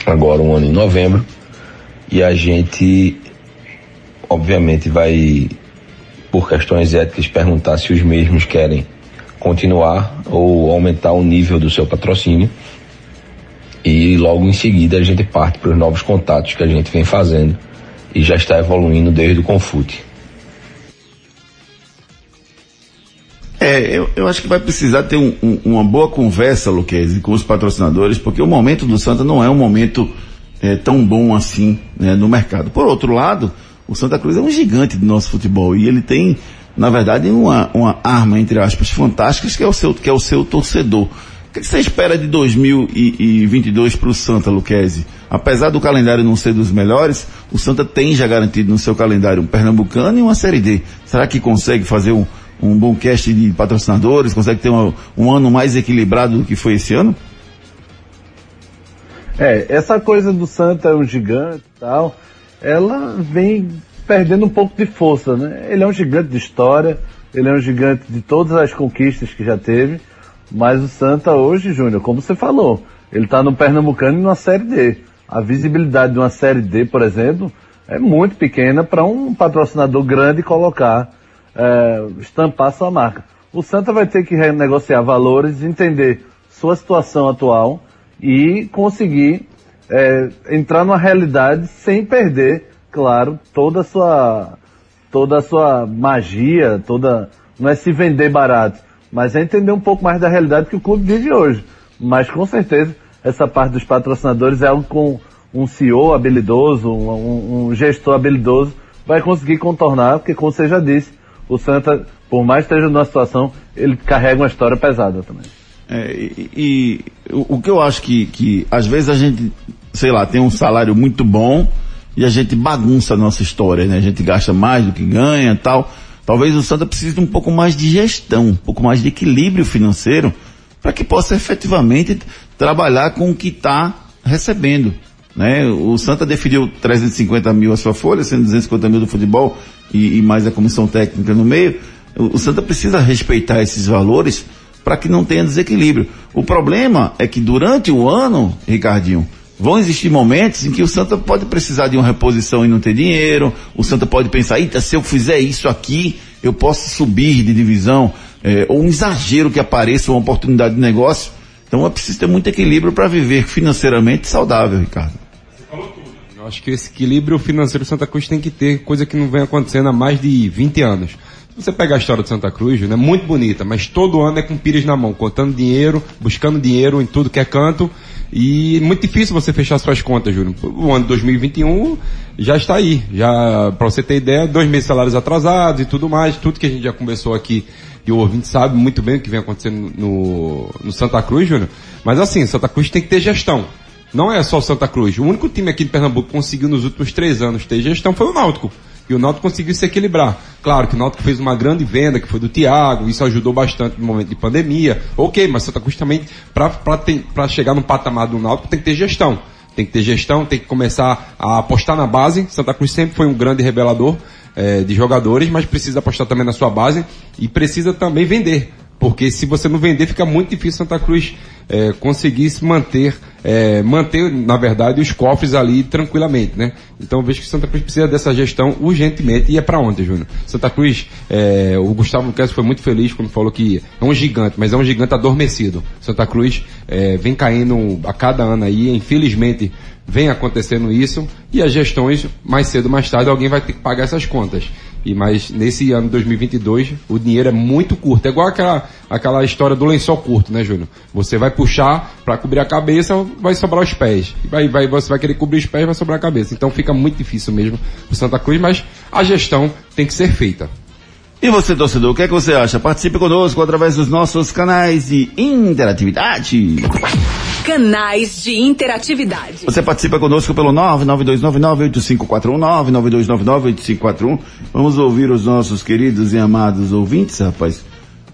O: agora um ano em novembro e a gente obviamente vai por questões éticas perguntar se os mesmos querem continuar ou aumentar o nível do seu patrocínio. E logo em seguida a gente parte para os novos contatos que a gente vem fazendo e já está evoluindo desde o Confute.
H: É, eu, eu acho que vai precisar ter um, um, uma boa conversa, Luquezzi, com os patrocinadores, porque o momento do Santa não é um momento é, tão bom assim né, no mercado. Por outro lado, o Santa Cruz é um gigante do nosso futebol e ele tem na verdade, uma, uma arma, entre aspas, fantástica, que é o seu, que é o seu torcedor. O que você espera de 2022 para o Santa, Luquezzi? Apesar do calendário não ser dos melhores, o Santa tem já garantido no seu calendário um Pernambucano e uma Série D. Será que consegue fazer um, um bom cast de patrocinadores? Consegue ter uma, um ano mais equilibrado do que foi esse ano?
J: É, essa coisa do Santa é um gigante e tal, ela vem perdendo um pouco de força, né? Ele é um gigante de história, ele é um gigante de todas as conquistas que já teve, mas o Santa hoje, Júnior, como você falou, ele está no Pernambucano e numa Série D. A visibilidade de uma Série D, por exemplo, é muito pequena para um patrocinador grande colocar, é, estampar sua marca. O Santa vai ter que renegociar valores, entender sua situação atual e conseguir é, entrar numa realidade sem perder claro, toda a sua, toda a sua magia, toda, não é se vender barato, mas é entender um pouco mais da realidade que o clube vive hoje. Mas com certeza, essa parte dos patrocinadores é algo com um CEO habilidoso, um, um gestor habilidoso, vai conseguir contornar, porque como você já disse, o Santa, por mais que esteja numa situação, ele carrega uma história pesada também.
H: É, e, e o, o, que eu acho que, que às vezes a gente, sei lá, tem um salário muito bom, e a gente bagunça a nossa história, né? A gente gasta mais do que ganha tal. Talvez o Santa precise de um pouco mais de gestão, um pouco mais de equilíbrio financeiro, para que possa efetivamente trabalhar com o que está recebendo. Né? O Santa definiu 350 mil a sua folha, sendo 250 mil do futebol e, e mais a comissão técnica no meio. O, o Santa precisa respeitar esses valores para que não tenha desequilíbrio. O problema é que durante o ano, Ricardinho, Vão existir momentos em que o Santa pode precisar de uma reposição e não ter dinheiro. O Santa pode pensar, eita, se eu fizer isso aqui, eu posso subir de divisão. É, ou um exagero que apareça, uma oportunidade de negócio. Então é preciso ter muito equilíbrio para viver financeiramente saudável, Ricardo.
I: Eu acho que esse equilíbrio financeiro Santa Cruz tem que ter, coisa que não vem acontecendo há mais de 20 anos. Você pega a história de Santa Cruz, né? Muito bonita, mas todo ano é com pires na mão, contando dinheiro, buscando dinheiro em tudo que é canto e muito difícil você fechar suas contas, Júnior. O ano de 2021 já está aí. Já, para você ter ideia, dois meses salários atrasados e tudo mais, tudo que a gente já conversou aqui e o ouvinte sabe muito bem o que vem acontecendo no, no Santa Cruz, Júnior. Mas assim, Santa Cruz tem que ter gestão. Não é só o Santa Cruz. O único time aqui de Pernambuco que conseguiu nos últimos três anos ter gestão foi o Náutico. E o Náutico conseguiu se equilibrar. Claro que o Náutico fez uma grande venda, que foi do Thiago, isso ajudou bastante no momento de pandemia. Ok, mas Santa Cruz também, para chegar no patamar do Náutico, tem que ter gestão. Tem que ter gestão, tem que começar a apostar na base. Santa Cruz sempre foi um grande revelador é, de jogadores, mas precisa apostar também na sua base e precisa também vender. Porque se você não vender, fica muito difícil Santa Cruz é, conseguir se manter é, manter, na verdade, os cofres ali tranquilamente, né? Então vejo que Santa Cruz precisa dessa gestão urgentemente. E é para ontem, Júnior? Santa Cruz, é, o Gustavo Luquez foi muito feliz quando falou que é um gigante, mas é um gigante adormecido. Santa Cruz é, vem caindo a cada ano aí, infelizmente vem acontecendo isso, e as gestões, mais cedo ou mais tarde, alguém vai ter que pagar essas contas. E mas nesse ano 2022 o dinheiro é muito curto. É igual aquela, aquela história do lençol curto, né, Júnior? Você vai puxar para cobrir a cabeça, vai sobrar os pés. Vai, vai, você vai querer cobrir os pés, vai sobrar a cabeça. Então fica muito difícil mesmo o Santa Cruz, mas a gestão tem que ser feita.
H: E você, torcedor, o que é que você acha? Participe conosco através dos nossos canais de interatividade.
F: Canais de interatividade.
H: Você participa conosco pelo 992998541, 992998541. Vamos ouvir os nossos queridos e amados ouvintes, rapaz.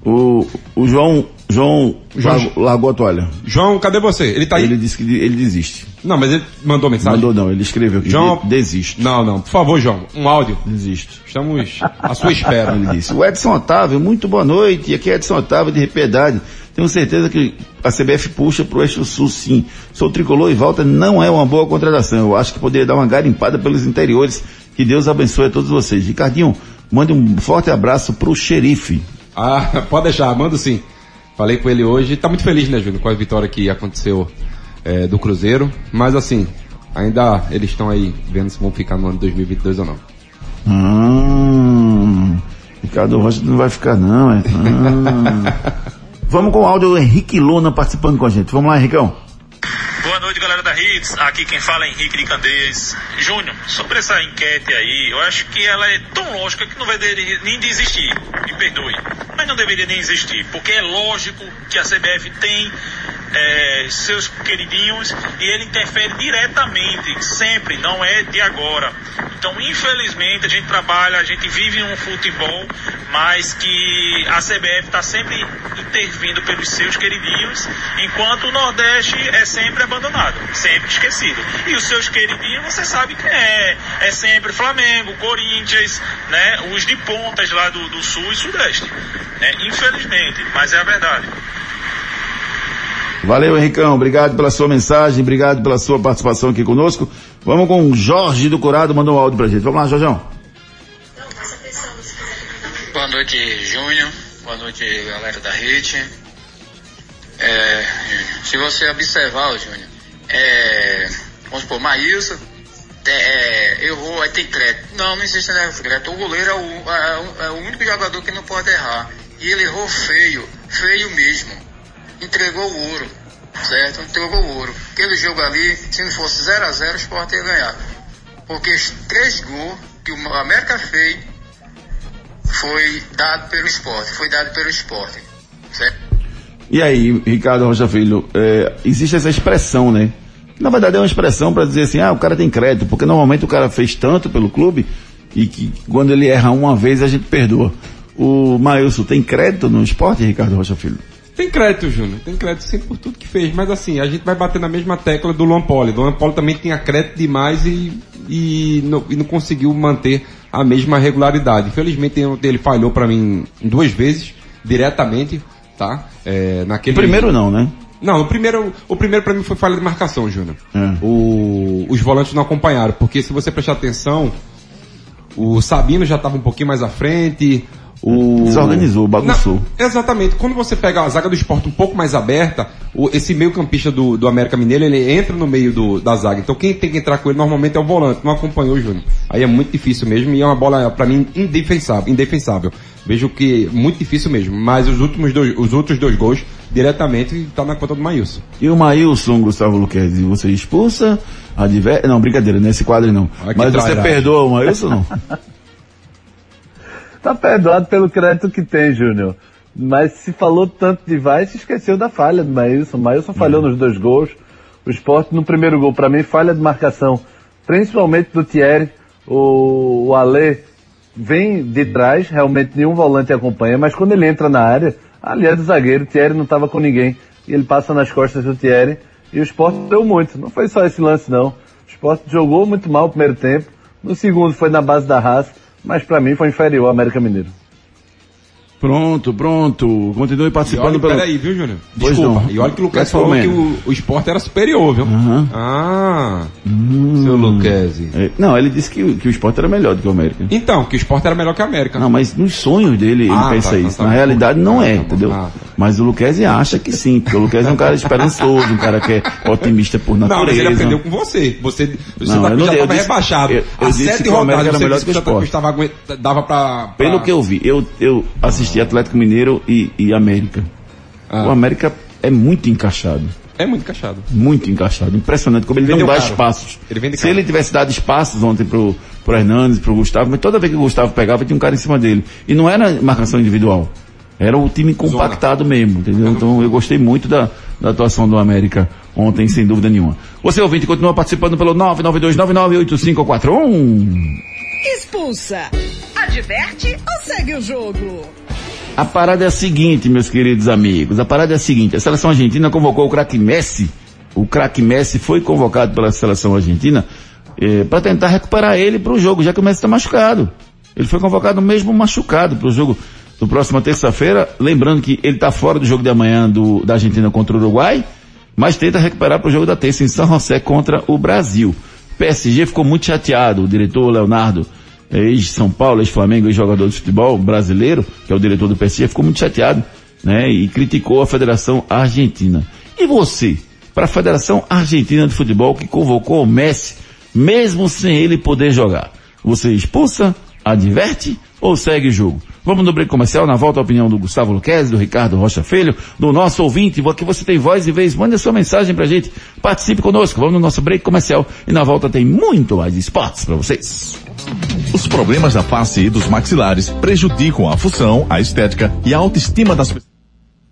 H: O, o João, João,
I: João-
H: largou, a toalha.
I: João, cadê você? Ele tá aí?
H: Ele disse que ele desiste.
I: Não, mas ele mandou mensagem?
H: Mandou não, ele escreveu que
I: João-
H: de- desisto.
I: Não, não, por favor, João, um áudio.
H: Desisto.
I: Estamos à sua espera.
H: Ele disse. O Edson Otávio, muito boa noite. E aqui é Edson Otávio de Repiedade. Tenho certeza que a CBF puxa pro eixo sul sim. Sou tricolor e volta não é uma boa contratação. Eu acho que poderia dar uma garimpada pelos interiores. Que Deus abençoe a todos vocês. Ricardinho, mande um forte abraço pro xerife.
I: Ah, pode deixar, mando sim. Falei com ele hoje, tá muito feliz, né, Júnior, com a vitória que aconteceu é, do Cruzeiro. Mas assim, ainda eles estão aí vendo se vão ficar no ano 2022 ou não.
H: Hum, Ricardo Rocha não vai ficar não, é? Hum. Vamos com o áudio do Henrique Luna participando com a gente. Vamos lá, Henricão.
P: Boa noite, galera da Hits. Aqui quem fala é Henrique de Candeias. Júnior, sobre essa enquete aí, eu acho que ela é tão lógica que não vai de- nem desistir. Me perdoe. Mas não deveria nem existir, porque é lógico que a CBF tem é, seus queridinhos e ele interfere diretamente, sempre, não é de agora. Então, infelizmente, a gente trabalha, a gente vive um futebol, mas que a CBF está sempre intervindo pelos seus queridinhos, enquanto o Nordeste é sempre abandonado, sempre esquecido. E os seus queridinhos, você sabe quem é. É sempre Flamengo, Corinthians, né? Os de pontas lá do, do Sul e Sudeste. né? Infelizmente, mas é a verdade.
H: Valeu, Henricão. Obrigado pela sua mensagem, obrigado pela sua participação aqui conosco. Vamos com o Jorge do Curado, mandou um áudio pra gente. Vamos lá, Jorjão.
Q: Boa noite, Júnior. Boa noite, galera da Hit. É, se você observar, Júnior, é, vamos supor, Maílson é, é, errou, aí tem crédito. Não, não existe né, crédito. O goleiro é o, é o- é o único jogador que não pode errar. E ele errou feio, feio mesmo. Entregou o ouro, certo? Entregou o ouro. Aquele jogo ali, se não fosse 0 a 0 o Sport ia ganhar. Porque os três gols que o América fez foi dado pelo esporte, foi dado pelo esporte. Certo?
H: E aí, Ricardo Rocha Filho, é, existe essa expressão, né? Na verdade é uma expressão para dizer assim, ah, o cara tem crédito, porque normalmente o cara fez tanto pelo clube e que quando ele erra uma vez a gente perdoa. O Maílson tem crédito no esporte, Ricardo Rocha Filho?
I: Tem crédito, Júnior. Tem crédito sim por tudo que fez. Mas assim, a gente vai bater na mesma tecla do Luan Poli. O Luan Poli também tinha crédito demais e, e, não, e não conseguiu manter a mesma regularidade. Infelizmente ele- falhou para mim duas vezes, diretamente, tá? É, naquele...
H: O primeiro não, né?
I: Não, o primeiro, o primeiro para mim foi falha de marcação, Júnior.
H: É.
I: O- os volantes não acompanharam, porque se você prestar atenção, o Sabino já estava um pouquinho mais à frente, o...
H: Desorganizou, bagunçou.
I: Não, exatamente. Quando você pega a zaga do esporte um pouco mais aberta, o- esse meio campista do, do América Mineiro, ele entra no meio do, da zaga. Então quem tem que entrar com ele normalmente é o volante, não acompanhou o Júnior. Aí é muito difícil mesmo e é uma bola, para mim, indefensável, indefensável. Vejo que muito difícil mesmo. Mas os últimos dois, os outros dois gols, diretamente, tá na conta do Maílson.
H: E o Maílson, Gustavo Luquezzi, você expulsa, adver... Não, brincadeira, nesse quadro não. Mas você perdoa o Maílson não?
J: Tá perdoado pelo crédito que tem, Júnior. Mas se falou tanto de vai, se esqueceu da falha do Maílson. O Maílson falhou nos dois gols. O esporte no primeiro gol, para mim, falha de marcação. Principalmente do Thierry. O, o Alê vem de trás, realmente nenhum volante acompanha, mas quando ele entra na área, ali é do zagueiro, o Thierry não estava com ninguém. E ele passa nas costas do Thierry. E o esporte deu muito. Não foi só esse lance, não. O esporte jogou muito mal o primeiro tempo. No segundo foi na base da raça, mas para mim foi inferior ao América Mineiro.
H: Pronto, pronto. Continue
I: E
H: participando
I: olha,
H: pelo.
I: peraí, viu, Júnior? Desculpa. E olha que o Lucas falou que o, o esporte era superior, viu? Ah, seu Luquezzi.
H: É, Não, ele disse que, que o esporte era melhor do que o América.
I: Então, que o esporte era melhor que a América.
H: Não, mas nos sonhos dele ele
I: Ah,
H: pensa
I: tá, tá,
H: isso.
I: tá
H: Na
I: bom.
H: realidade não
I: Ah,
H: é,
I: tá
H: entendeu?
I: Ah,
H: Mas o Luquezzi acha que sim, porque o Luquezzi é um cara esperançoso, um cara que é otimista por
I: Não, mas
H: natureza.
I: ele aprendeu com você. Você, você
H: Não,
I: tá-
H: não
I: já estava rebaixado.
H: eu- eu
I: Há sete
H: o
I: rodadas
H: era
I: você
H: melhor
I: disse
H: que o
I: Santa Cruz dava pra, pra...
H: Pelo que eu vi, eu, eu assisti Atlético Mineiro e, e América.
I: Ah.
H: O América é muito encaixado.
I: É muito encaixado.
H: Muito encaixado. Impressionante como ele
I: Vendeu
H: não dá
I: caro.
H: espaços.
I: Ele vende
H: Se
I: caro.
H: ele tivesse dado espaços ontem pro, pro Hernandes, pro Gustavo, mas toda vez que o Gustavo pegava, tinha um cara em cima dele. E não era marcação individual. Era o time compactado mesmo, entendeu? Então eu gostei muito da, da atuação do América ontem, sem dúvida nenhuma. Você ouvinte continua participando pelo 992998541.
D: Expulsa. Adverte ou segue o jogo?
H: A parada é a seguinte, meus queridos amigos. A parada é a seguinte. A seleção argentina convocou o craque Messi. O craque Messi foi convocado pela seleção argentina para tentar recuperar ele para o jogo, já que o Messi está machucado. Ele foi convocado mesmo machucado para o jogo do próxima terça-feira. Lembrando que ele está fora do jogo de amanhã do, da Argentina contra o Uruguai, mas tenta recuperar para o jogo da terça em São José contra o Brasil. O PSG ficou muito chateado. O diretor Leonardo ex-São Paulo, ex-Flamengo, ex-jogador de futebol brasileiro, que é o diretor do PSG, ficou muito chateado, né? E criticou a Federação Argentina. E você, para a Federação Argentina de Futebol, que convocou o Messi, mesmo sem ele poder jogar, você expulsa, adverte ou segue jogo? Vamos no break comercial, na volta a opinião do Gustavo Luquezzi, do Ricardo Rocha Filho, do nosso ouvinte, aqui você tem voz e vez, mande a sua mensagem pra gente, participe conosco, vamos no nosso break comercial e na volta tem muito mais esportes para vocês.
C: Os problemas da face e dos maxilares prejudicam a função, a estética e a autoestima das pessoas.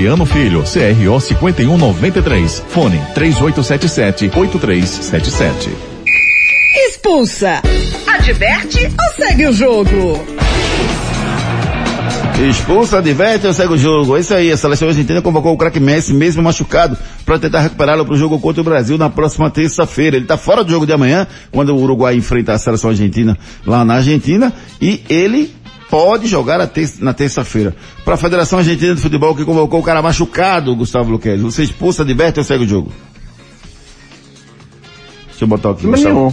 C: Laureano Filho, CRO 5193. Fone 3877-8377.
D: Expulsa. Adverte ou segue o jogo?
H: Expulsa, adverte ou segue o jogo. É isso aí, a seleção argentina convocou o craque Messi, mesmo machucado, para tentar recuperá-lo para o jogo contra o Brasil na próxima terça-feira. Ele está fora do jogo de amanhã, quando o Uruguai enfrenta a seleção argentina lá na Argentina, e ele pode jogar ter na terça-feira. Para a Federação Argentina de Futebol, que convocou o cara machucado, Gustavo Luquezzi. Você expulsa, adverte ou segue o jogo? Deixa eu botar aqui.
J: Nenhum.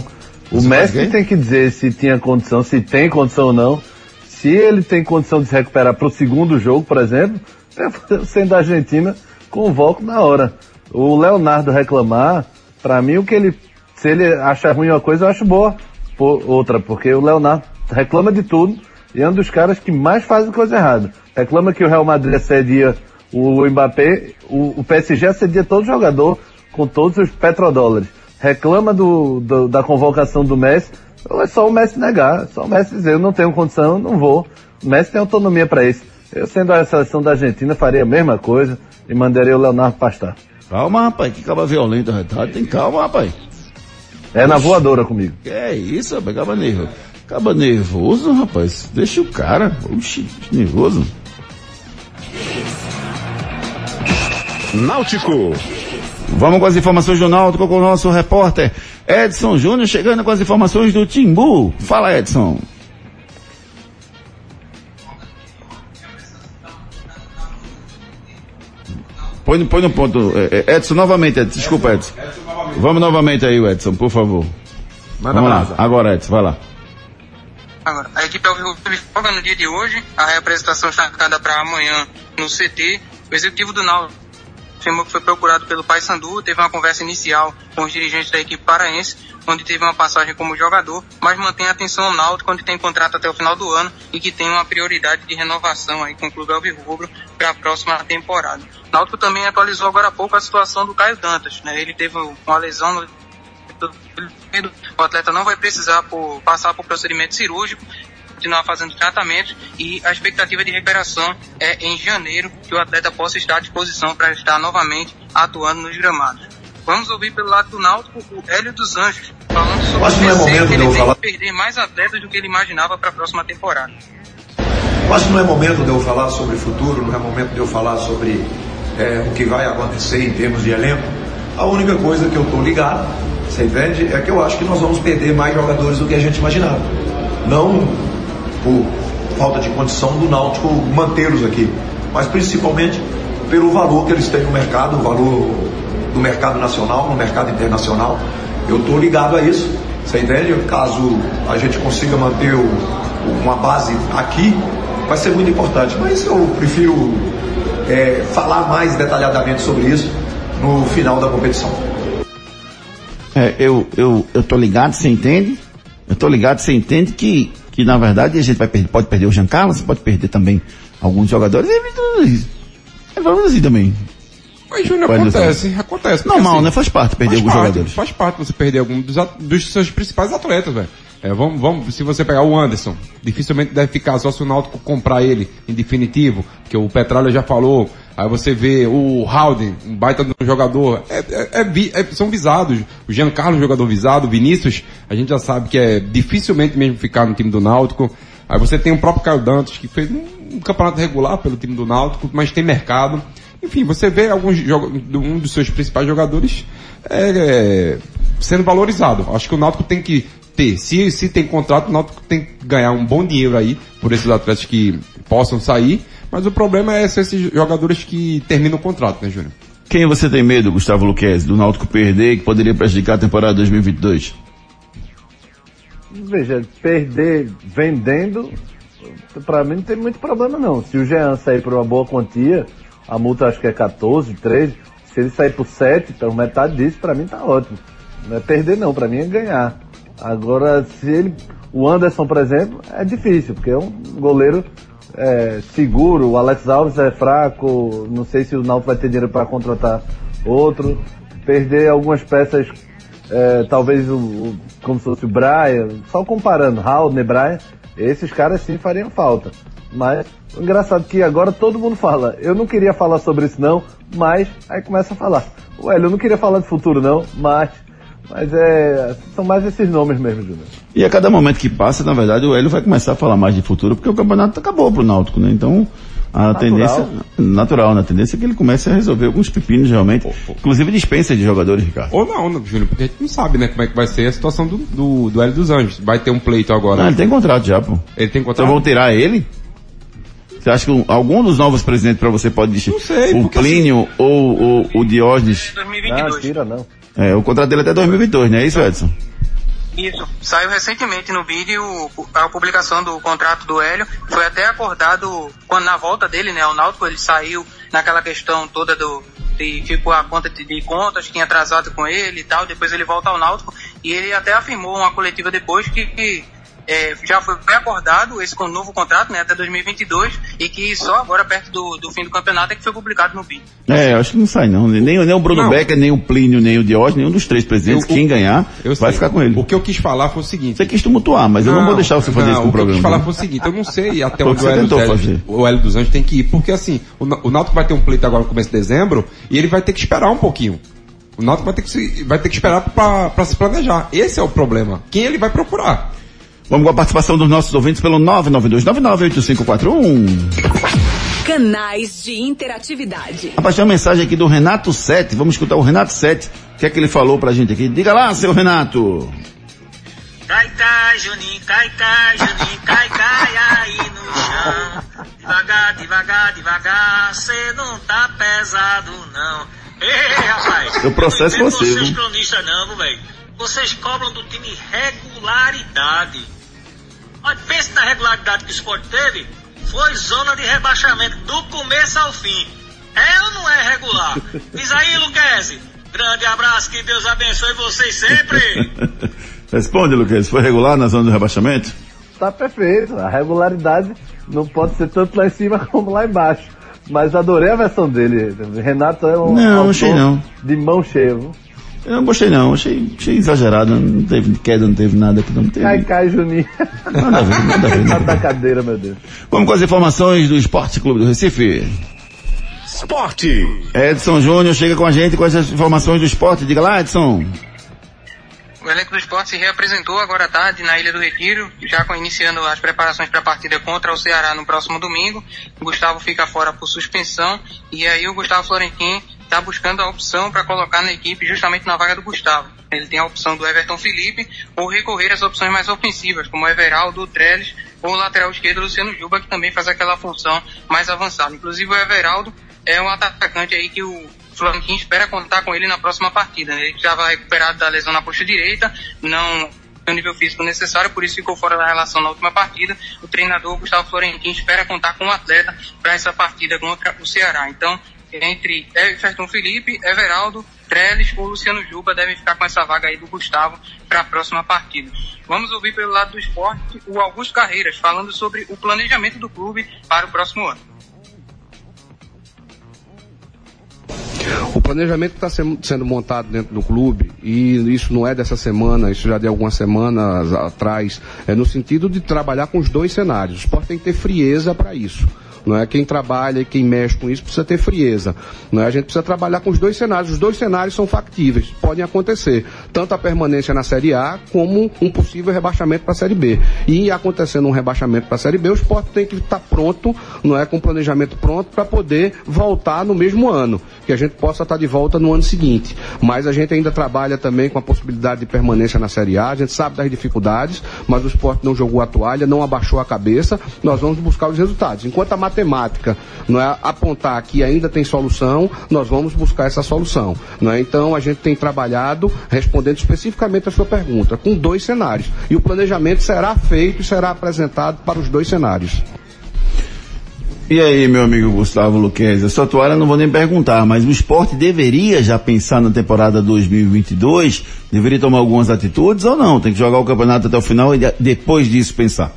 J: O Messi tem que dizer se tinha condição, se tem condição ou não. Se ele tem condição de se recuperar para o segundo jogo, por exemplo, eu, sendo da Argentina, convoco na hora. O Leonardo reclamar, para mim o que ele, se ele acha ruim uma coisa, eu acho boa outra, porque o Leonardo reclama de tudo e é um dos caras que mais fazem coisa errada. Reclama que o Real Madrid assedia o Mbappé, o, o PSG assedia todo jogador com todos os petrodólares. Reclama do, do- da convocação do Messi, é só o Messi negar, é só o Messi dizer, eu não tenho condição, não vou. O Messi tem autonomia para isso. Eu sendo a seleção da Argentina, faria a mesma coisa e mandaria o Leonardo pastar.
H: Calma, rapaz, que caba violento, retado. Tem calma, rapaz.
J: É na voadora comigo.
H: Que é isso, rapaz, acaba nervoso. Acaba nervoso, rapaz. Deixa o cara. Oxi, nervoso.
C: Náutico.
H: Vamos com as informações do Náutico com o nosso repórter Edson Júnior chegando com as informações do Timbu. Fala, Edson. Põe, no- põe no ponto. é, é, Edson, novamente, Edson. Desculpa, Edson. Vamos novamente aí, Edson, por favor.
N: Manda
H: Vamos lá. Agora, Edson, vai lá.
N: Agora, a equipe Alvirrubra joga no dia de hoje, a representação está marcada para amanhã no CT. O executivo do Náutico afirmou que foi procurado pelo Paysandu, teve uma conversa inicial com os dirigentes da equipe paraense, onde teve uma passagem como jogador, mas mantém atenção ao Náutico, onde tem contrato até o final do ano e que tem uma prioridade de renovação aí com o clube Alvirrubro para a próxima temporada. Náutico também atualizou agora há pouco a situação do Caio Dantas, né? Ele teve uma lesão no o atleta não vai precisar por, passar por procedimento cirúrgico continuar fazendo tratamentos e a expectativa de recuperação é em janeiro que o atleta possa estar à disposição para estar novamente atuando nos gramados. Vamos ouvir pelo lado do Náutico o Hélio dos Anjos, falando sobre
R: Acho é
N: o receio
R: momento
N: que
R: de
N: ele tem
R: falar.
N: de perder mais atletas do que ele imaginava para a próxima temporada.
R: Eu acho que não é momento de eu falar sobre futuro, não é momento de eu falar sobre é, o que vai acontecer em termos de elenco. A única coisa que eu estou ligado, você entende, é que eu acho que nós vamos perder mais jogadores do que a gente imaginava. Não por falta de condição do Náutico mantê-los aqui, mas principalmente pelo valor que eles têm no mercado, o valor do mercado nacional, no mercado internacional. Eu estou ligado a isso, você entende? Caso a gente consiga manter o, uma base aqui, vai ser muito importante. Mas eu prefiro é, falar mais detalhadamente sobre isso no final da competição.
H: É, eu, eu, eu tô ligado, você entende? Eu tô ligado, você entende que, que na verdade a gente vai perder, pode perder o Jean Carlos, pode perder também alguns jogadores, e é, vamos assim também.
I: Mas, Júnior, acontece, acontece. porque,
H: Normal,
I: assim,
H: né? Faz parte perder
I: faz
H: alguns
I: parte,
H: jogadores.
I: Faz parte você perder algum dos, dos seus principais atletas, velho. É, vamos, vamos, se você pegar o Anderson, dificilmente deve ficar só se o Náutico comprar ele em definitivo, porque o Petralha já falou. Aí você vê o Howden, um baita de um jogador, é, é- é é- são visados. O Giancarlo, jogador visado, Vinícius, a gente já sabe que é dificilmente mesmo ficar no time do Náutico. Aí você tem o próprio Caio Dantas, que fez um, um campeonato regular pelo time do Náutico, mas tem mercado. Enfim, você vê alguns um dos seus principais jogadores é, é, sendo valorizado. Acho que o Náutico tem que ter, se, se tem contrato, o Náutico tem que ganhar um bom dinheiro aí por esses atletas que possam sair. Mas o problema é esses jogadores que terminam o contrato, né, Júnior?
H: Quem você tem medo, Gustavo Luquez, do Náutico perder que poderia prejudicar a temporada 2022?
J: Veja, perder vendendo, pra mim não tem muito problema não. Se o Jean sair por uma boa quantia, a multa acho que é 14, 13, se ele sair por 7, então metade disso pra mim tá ótimo. Não é perder não, pra mim é ganhar. Agora, se ele, o Anderson, por exemplo, é difícil, porque é um goleiro é, seguro, o Alex Alves é fraco, não sei se o Náutico vai ter dinheiro para contratar outro. Perder algumas peças, é, talvez o, o- como se fosse o Brian, só comparando, Haldner, Brian, esses caras sim fariam falta. Mas, engraçado que agora todo mundo fala, eu não queria falar sobre isso não, mas, aí começa a falar. Ué, eu não queria falar de futuro não, mas, mas é, são mais esses nomes mesmo, Júnior.
H: E a cada momento que passa, na verdade, o Hélio vai começar a falar mais de futuro, porque o campeonato acabou pro Náutico, né? Então, a
J: Natural.
H: tendência, natural, né? A tendência é que ele comece a resolver alguns pepinos realmente, inclusive dispensa de jogadores, Ricardo.
I: Ou não, né, Júnior, porque a gente não sabe, né, como é que vai ser a situação do, do, do Hélio dos Anjos. Vai ter um pleito agora.
H: Não, ele tem contrato já, pô.
I: Ele tem
H: Então
I: contrato?
H: vão tirar ele? Você acha que um- algum dos novos presidentes para você pode distinguir?
I: sei,
H: o
I: porque
H: Plínio ou o, o Diógenes?
N: 2022.
J: Não, tira não.
H: É, o contrato dele é até 2022, não é isso, Edson?
N: Isso. Saiu recentemente no vídeo a publicação do contrato do Hélio. Foi até acordado quando na volta dele, né, ao Náutico, ele saiu naquela questão toda do de tipo a conta de, de contas tinha atrasado com ele e tal. Depois ele volta ao Náutico e ele até afirmou uma coletiva depois que, que é, já foi acordado esse novo contrato, né, até 2022 e que só agora perto do, do fim do campeonato é que foi publicado no vídeo.
H: É, eu acho que não sai não. Nem, nem o Bruno
I: Não.
H: Becker, nem o Plínio, nem o Diógenes, nenhum dos três presidentes,
I: Eu-
H: quem ganhar,
I: Eu
H: vai ficar com ele.
I: O que eu quis falar foi o seguinte.
H: Você quis tumultuar, mas eu não vou deixar você fazer
I: não,
H: isso com o
I: o que eu quis falar
H: né?
I: foi o seguinte, eu não sei até onde o Hélio,
H: tentou
I: dos
H: fazer.
I: Anjos, o Hélio dos Anjos tem que ir, porque assim, o, o Náutico vai ter um pleito agora no começo de dezembro, e ele vai ter que esperar um pouquinho. O Náutico vai ter que, se, vai ter que esperar pra se planejar. Esse é o problema. Quem ele vai procurar?
H: Vamos com a participação dos nossos ouvintes pelo 992998541.
F: Canais de interatividade.
H: Rapaz, tem uma mensagem aqui do Renato Sete. Vamos escutar o Renato Sete. O que é que ele falou pra gente aqui? Diga lá, seu Renato.
P: Cai, cai, Juninho, cai, cai, Juninho, cai, cai aí no chão. Devagar, devagar, devagar, cê não tá pesado não. Ei, rapaz.
H: Eu processo
P: eu não entendo
H: você,
P: Vocês
H: viu?
P: cronistas não, velho. Vocês cobram do time regularidade. Olha, pense na regularidade que o esporte teve. Foi zona de rebaixamento do começo ao fim. É ou não é regular? Diz aí, Luquezzi. Grande abraço, que Deus abençoe vocês sempre.
H: Responde, Lucas. Foi regular na zona do rebaixamento?
J: Tá perfeito. A regularidade não pode ser tanto lá em cima como lá embaixo. Mas adorei a versão dele. Renato é um
H: Não,
J: autor
H: achei não.
J: de mão cheia.
H: Eu não gostei não, achei, achei exagerado, não teve queda, não teve nada aqui, não teve.
J: Cai, cai, Juninho.
H: Nada a ver, nada a ver.
J: Nada da cadeira, meu Deus.
H: Vamos com as informações do Esporte Clube do Recife.
B: Esporte.
H: Edson Júnior chega com a gente com essas informações do esporte. Diga lá, Edson.
N: O elenco do esporte se reapresentou agora à tarde na Ilha do Retiro, já com, iniciando as preparações para a partida contra o Ceará no próximo domingo. O Gustavo fica fora por suspensão e aí o Gustavo Florentin está buscando a opção para colocar na equipe justamente na vaga do Gustavo. Ele tem a opção do Everton Felipe ou recorrer às opções mais ofensivas, como Everaldo, Trellis ou lateral esquerdo Luciano Juba, que também faz aquela função mais avançada. Inclusive o Everaldo é um atacante aí que o Florentin espera contar com ele na próxima partida. Ele estava recuperado da lesão na coxa direita, não o nível físico necessário, por isso ficou fora da relação na última partida. O treinador Gustavo Florentin espera contar com o atleta para essa partida contra o Ceará. Então, entre Everton Felipe, Everaldo, Trellis ou Luciano Juba devem ficar com essa vaga aí do Gustavo para a próxima partida. Vamos ouvir pelo lado do esporte o Augusto Carreiras falando sobre o planejamento do clube para o próximo ano.
S: O planejamento está sendo montado dentro do clube, e isso não é dessa semana, isso já de algumas semanas atrás, é no sentido de trabalhar com os dois cenários. O esporte tem que ter frieza para isso. Não é quem trabalha e quem mexe com isso precisa ter frieza. Não é a gente precisa trabalhar com os dois cenários. Os dois cenários são factíveis, podem acontecer, tanto a permanência na Série A como um possível rebaixamento para a Série B. E acontecendo um rebaixamento para a Série B, o esporte tem que estar pronto, não é com planejamento pronto para poder voltar no mesmo ano, que a gente possa estar de volta no ano seguinte. Mas a gente ainda trabalha também com a possibilidade de permanência na Série A. A gente sabe das dificuldades, mas o esporte não jogou a toalha, não abaixou a cabeça. Nós vamos buscar os resultados. Enquanto a não é apontar que ainda tem solução, nós vamos buscar essa solução. Não é? Então a gente tem trabalhado, respondendo especificamente a sua pergunta, com dois cenários. E o planejamento será feito e será apresentado para os dois cenários.
H: E aí, meu amigo Gustavo Luquez, a sua toalha não vou nem perguntar, mas o esporte deveria já pensar na temporada 2022? Deveria tomar algumas atitudes ou não? Tem que jogar o campeonato até o final e depois disso pensar?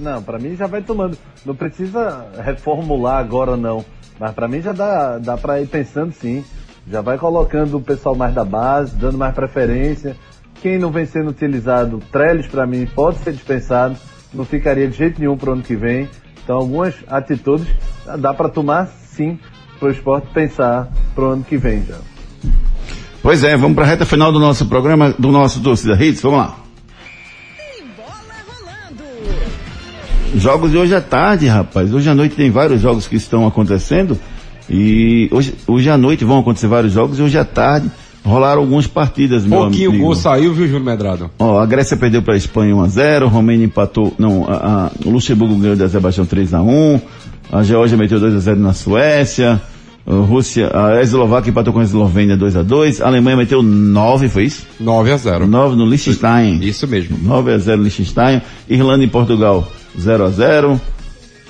J: Não, para mim já vai tomando. Não precisa reformular agora não. Mas para mim já dá, dá para ir pensando sim. Já vai colocando o pessoal mais da base, dando mais preferência. Quem não vem sendo utilizado, Trellis para mim pode ser dispensado. Não ficaria de jeito nenhum para o ano que vem. Então algumas atitudes dá para tomar sim para o esporte pensar para o ano que vem já.
H: Pois é, vamos para a reta final do nosso programa, do nosso Torcida Hits. Vamos lá. Jogos de hoje à tarde, rapaz. Hoje à noite tem vários jogos que estão acontecendo. E hoje, hoje à noite vão acontecer vários jogos e hoje à tarde rolaram algumas partidas, meu
I: Pouquinho
H: amigo.
I: gol saiu, viu, Júnior Medrado?
H: Ó, a Grécia perdeu para a Espanha 1x0, Romênia empatou, não, a, a, o Luxemburgo ganhou da Azerbaijão 3x1, a Geórgia meteu 2x0 na Suécia, a Rússia, a Eslováquia empatou com a Eslovênia 2x2, a Alemanha meteu 9, foi isso?
I: 9x0.
H: 9 no Liechtenstein.
I: Isso mesmo.
H: 9x0 no Liechtenstein, Irlanda e Portugal 0x0,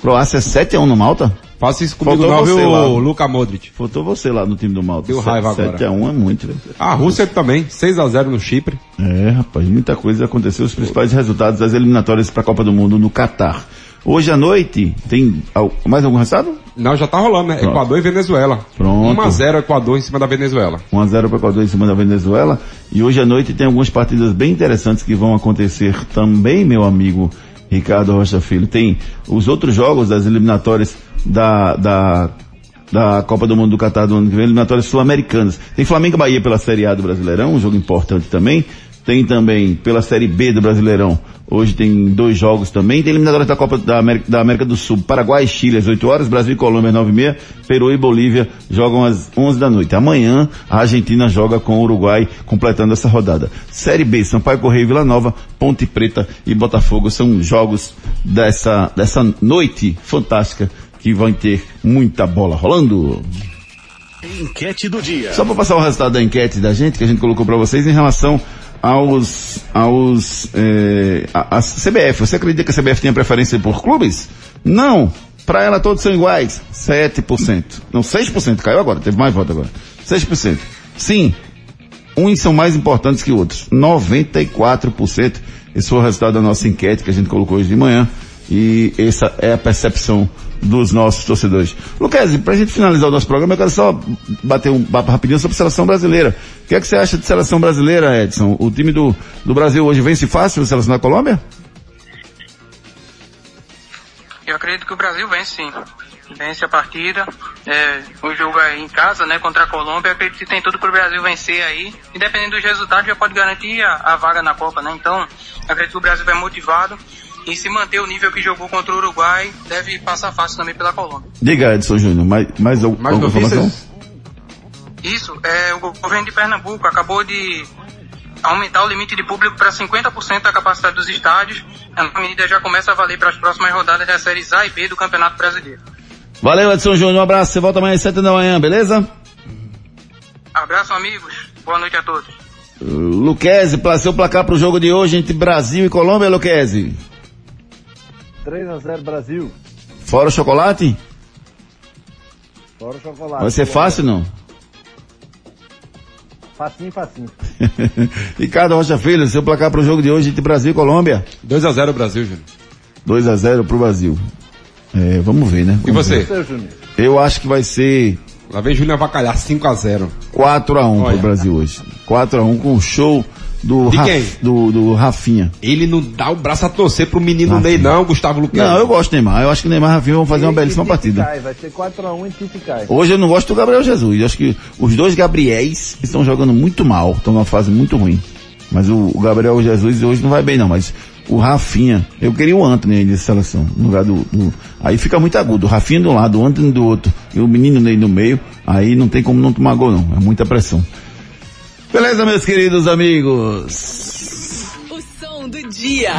H: Croácia 7x1 no Malta.
I: Faça isso comigo
H: Faltou
I: não,
H: você
I: viu,
H: lá.
I: Luca Modric?
H: Faltou você lá no time do Malta.
I: Deu raiva agora.
H: 7x1 é muito, velho.
I: A Rússia também, 6x0 no Chipre.
H: É, rapaz, muita coisa aconteceu. Os principais resultados das eliminatórias para a Copa do Mundo no Catar. Hoje à noite, tem mais algum resultado?
I: Não, já tá rolando, né?
H: Pronto.
I: Equador e Venezuela.
H: Pronto.
I: 1x0 Equador em cima da Venezuela.
H: 1x0 para Equador em cima da Venezuela. E hoje à noite tem algumas partidas bem interessantes que vão acontecer também, meu amigo Ricardo Rocha Filho. Tem os outros jogos das eliminatórias da, da, da Copa do Mundo do Catar do ano que vem, eliminatórias sul-americanas. Tem Flamengo Bahia pela Série A do Brasileirão, um jogo importante também. Tem também pela Série B do Brasileirão. Hoje tem dois jogos também. Tem eliminatórias da Copa da América, da América do Sul. Paraguai e Chile às 8 horas. Brasil e Colômbia às 9 e meia. Peru e Bolívia jogam às 11 da noite. Amanhã a Argentina joga com o Uruguai, completando essa rodada. Série B, Sampaio Correio e Vila Nova, Ponte Preta e Botafogo são jogos dessa, dessa noite fantástica que vão ter muita bola rolando.
B: Enquete do dia.
H: Só para passar o resultado da enquete da gente, que a gente colocou para vocês em relação aos, aos, é, a, a CBF. Você acredita que a CBF tem preferência por clubes? Não. Para ela todos são iguais. 7%. Não, 6%. Caiu agora. Teve mais voto agora. 6%. Sim. Uns são mais importantes que outros. 94%. Esse foi o resultado da nossa enquete que a gente colocou hoje de manhã. E essa é a percepção dos nossos torcedores. Luquezzi, pra gente finalizar o nosso programa, eu quero só bater um papo rapidinho sobre a seleção brasileira. O que é que você acha de seleção brasileira, Edson? O time do, do Brasil hoje vence fácil a seleção da Colômbia?
N: Eu acredito que o Brasil vence sim. Vence a partida. É, o jogo é em casa, né, contra a Colômbia. Eu acredito que tem tudo para o Brasil vencer aí. Independente dos resultados, já pode garantir a, a vaga na Copa, né? Então, acredito que o Brasil vai motivado. E se manter o nível que jogou contra o Uruguai, deve passar fácil também pela Colômbia.
H: Diga, Edson Júnior, mais, mais, alguma informação?
N: Isso, é, o governo de Pernambuco acabou de aumentar o limite de público para 50% da capacidade dos estádios. A medida já começa a valer para as próximas rodadas das séries A e B do Campeonato Brasileiro.
H: Valeu, Edson Júnior. Um abraço. Você volta amanhã às 7 da manhã, beleza?
N: Abraço, amigos. Boa noite a todos.
H: Luquezzi, seu placar para o jogo de hoje entre Brasil e Colômbia, Luquezzi?
P: 3 a 0 Brasil.
H: Fora o chocolate?
P: Fora o chocolate.
H: Vai ser fácil, não?
P: Facinho, facinho.
H: Ricardo Rocha Filho, seu placar para o jogo de hoje entre Brasil e Colômbia?
I: 2 a 0 Brasil, Júnior.
H: 2 a 0 pro Brasil. É, vamos ver, né? Vamos
I: e você?
H: Ver. Eu acho que vai ser.
I: Lá vem Júnior Avacalhar, 5 a 0
H: 4 a 1 pro Brasil hoje. 4 a 1 com o show do,
I: De
H: Raf,
I: quem?
H: do, do Rafinha.
I: Ele não dá o braço a torcer pro menino Ney, não, Gustavo Luquezzi.
H: Não, eu gosto do Neymar. Eu acho que o Neymar e Rafinha vão fazer uma belíssima partida.
P: Cai, vai ser 4x1 e Tite cai.
H: Hoje eu não gosto do Gabriel Jesus. Eu acho que os dois Gabriéis estão jogando muito mal, estão numa fase muito ruim. Mas o, o Gabriel Jesus hoje não vai bem não, mas o Rafinha, eu queria o Anthony aí nessa seleção, no lugar do, do, aí fica muito agudo, o Rafinha de um lado, o Anthony do outro, e o menino Ney no meio, aí não tem como não tomar gol não, é muita pressão. Beleza, meus queridos amigos?
F: O som do dia.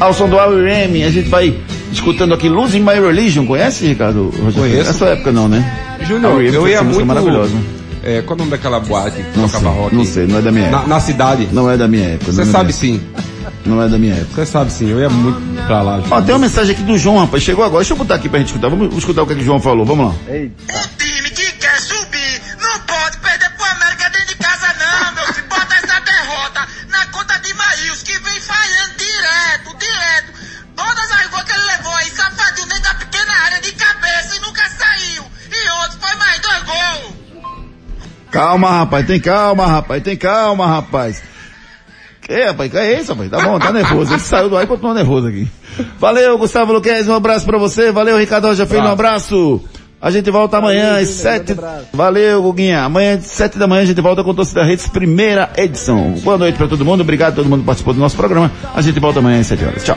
H: Ao som do R.E.M., a gente vai escutando aqui Losing My Religion, conhece, Ricardo?
I: Conheço.
H: Nessa época não, né?
I: Júnior, eu ia
H: essa música
I: muito...
H: maravilhosa.
I: É, qual é o nome daquela boate que
H: Não
I: tocava
H: sei,
I: rock?
H: não sei, não é da minha
I: Na,
H: época.
I: na cidade?
H: Não é da minha época.
I: Você
H: não é
I: sabe sim.
H: Não é da minha época.
I: Você sabe sim, eu ia muito pra lá.
H: Ó, tem uma mensagem aqui do João, rapaz. Chegou agora. Deixa eu botar aqui pra gente escutar. Vamos escutar o que, é que o João falou. Vamos lá.
P: Eita.
H: Calma, rapaz. Tem calma, rapaz. Tem calma, rapaz. Que, rapaz? Que é isso, rapaz? Tá bom, tá nervoso. Ele saiu do ar e continuou nervoso aqui. Valeu, Gustavo Luquez. Um abraço pra você. Valeu, Ricardo Rocha Filho. Um abraço. A gente volta amanhã às sete. Valeu, Guguinha. Amanhã às sete da manhã a gente volta com o Torcida Redes, primeira edição. Boa noite pra todo mundo. Obrigado a todo mundo que participou do nosso programa. A gente volta amanhã às sete horas. Tchau.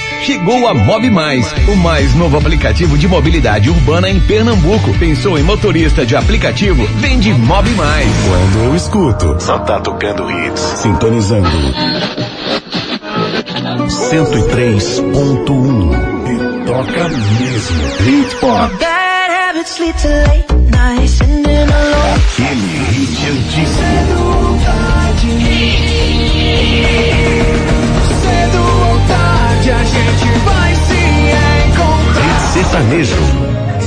B: Chegou a Mob Mais, o mais novo aplicativo de mobilidade urbana em Pernambuco. Pensou em motorista de aplicativo? Vende Mob Mais.
T: Quando eu escuto, só tá tocando hits. Sintonizando. 103.1 toca mesmo. Hit Pop. Aquele hit antigo.
U: Cedo ou tarde a gente vai se encontrar.
T: Hit sertanejo.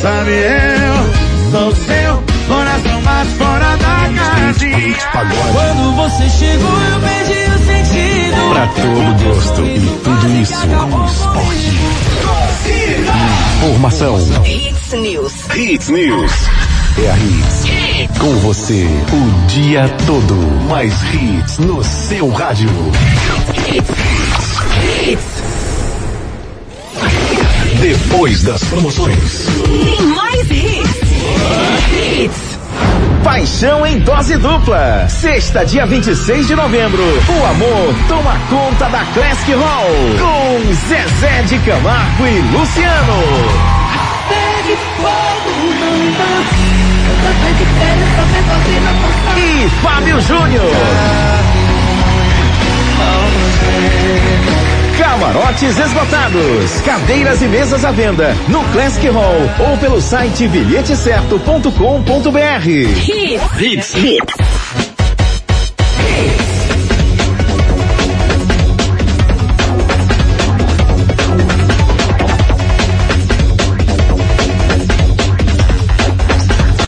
U: Sabe eu sou seu coração bate fora da casinha.
T: pagode.
U: Quando você chegou eu perdi o sentido.
T: Pra todo gosto. E tudo isso com esporte. Informação.
U: Hits News.
T: Hits News. É a Hits. Com você o dia todo. Mais hits no seu rádio. Depois das promoções.
U: Tem mais hits. Hits.
V: Paixão em dose dupla. Sexta, dia 26 de novembro. O amor toma conta da Classic Hall. Com Zezé de Camargo e Luciano.
U: De não.
V: E Fábio Júnior. Camarotes esgotados. Cadeiras e mesas à venda no Classic Hall ou pelo site bilhetecerto.com.br.
U: Hits.
V: Hits. Hits.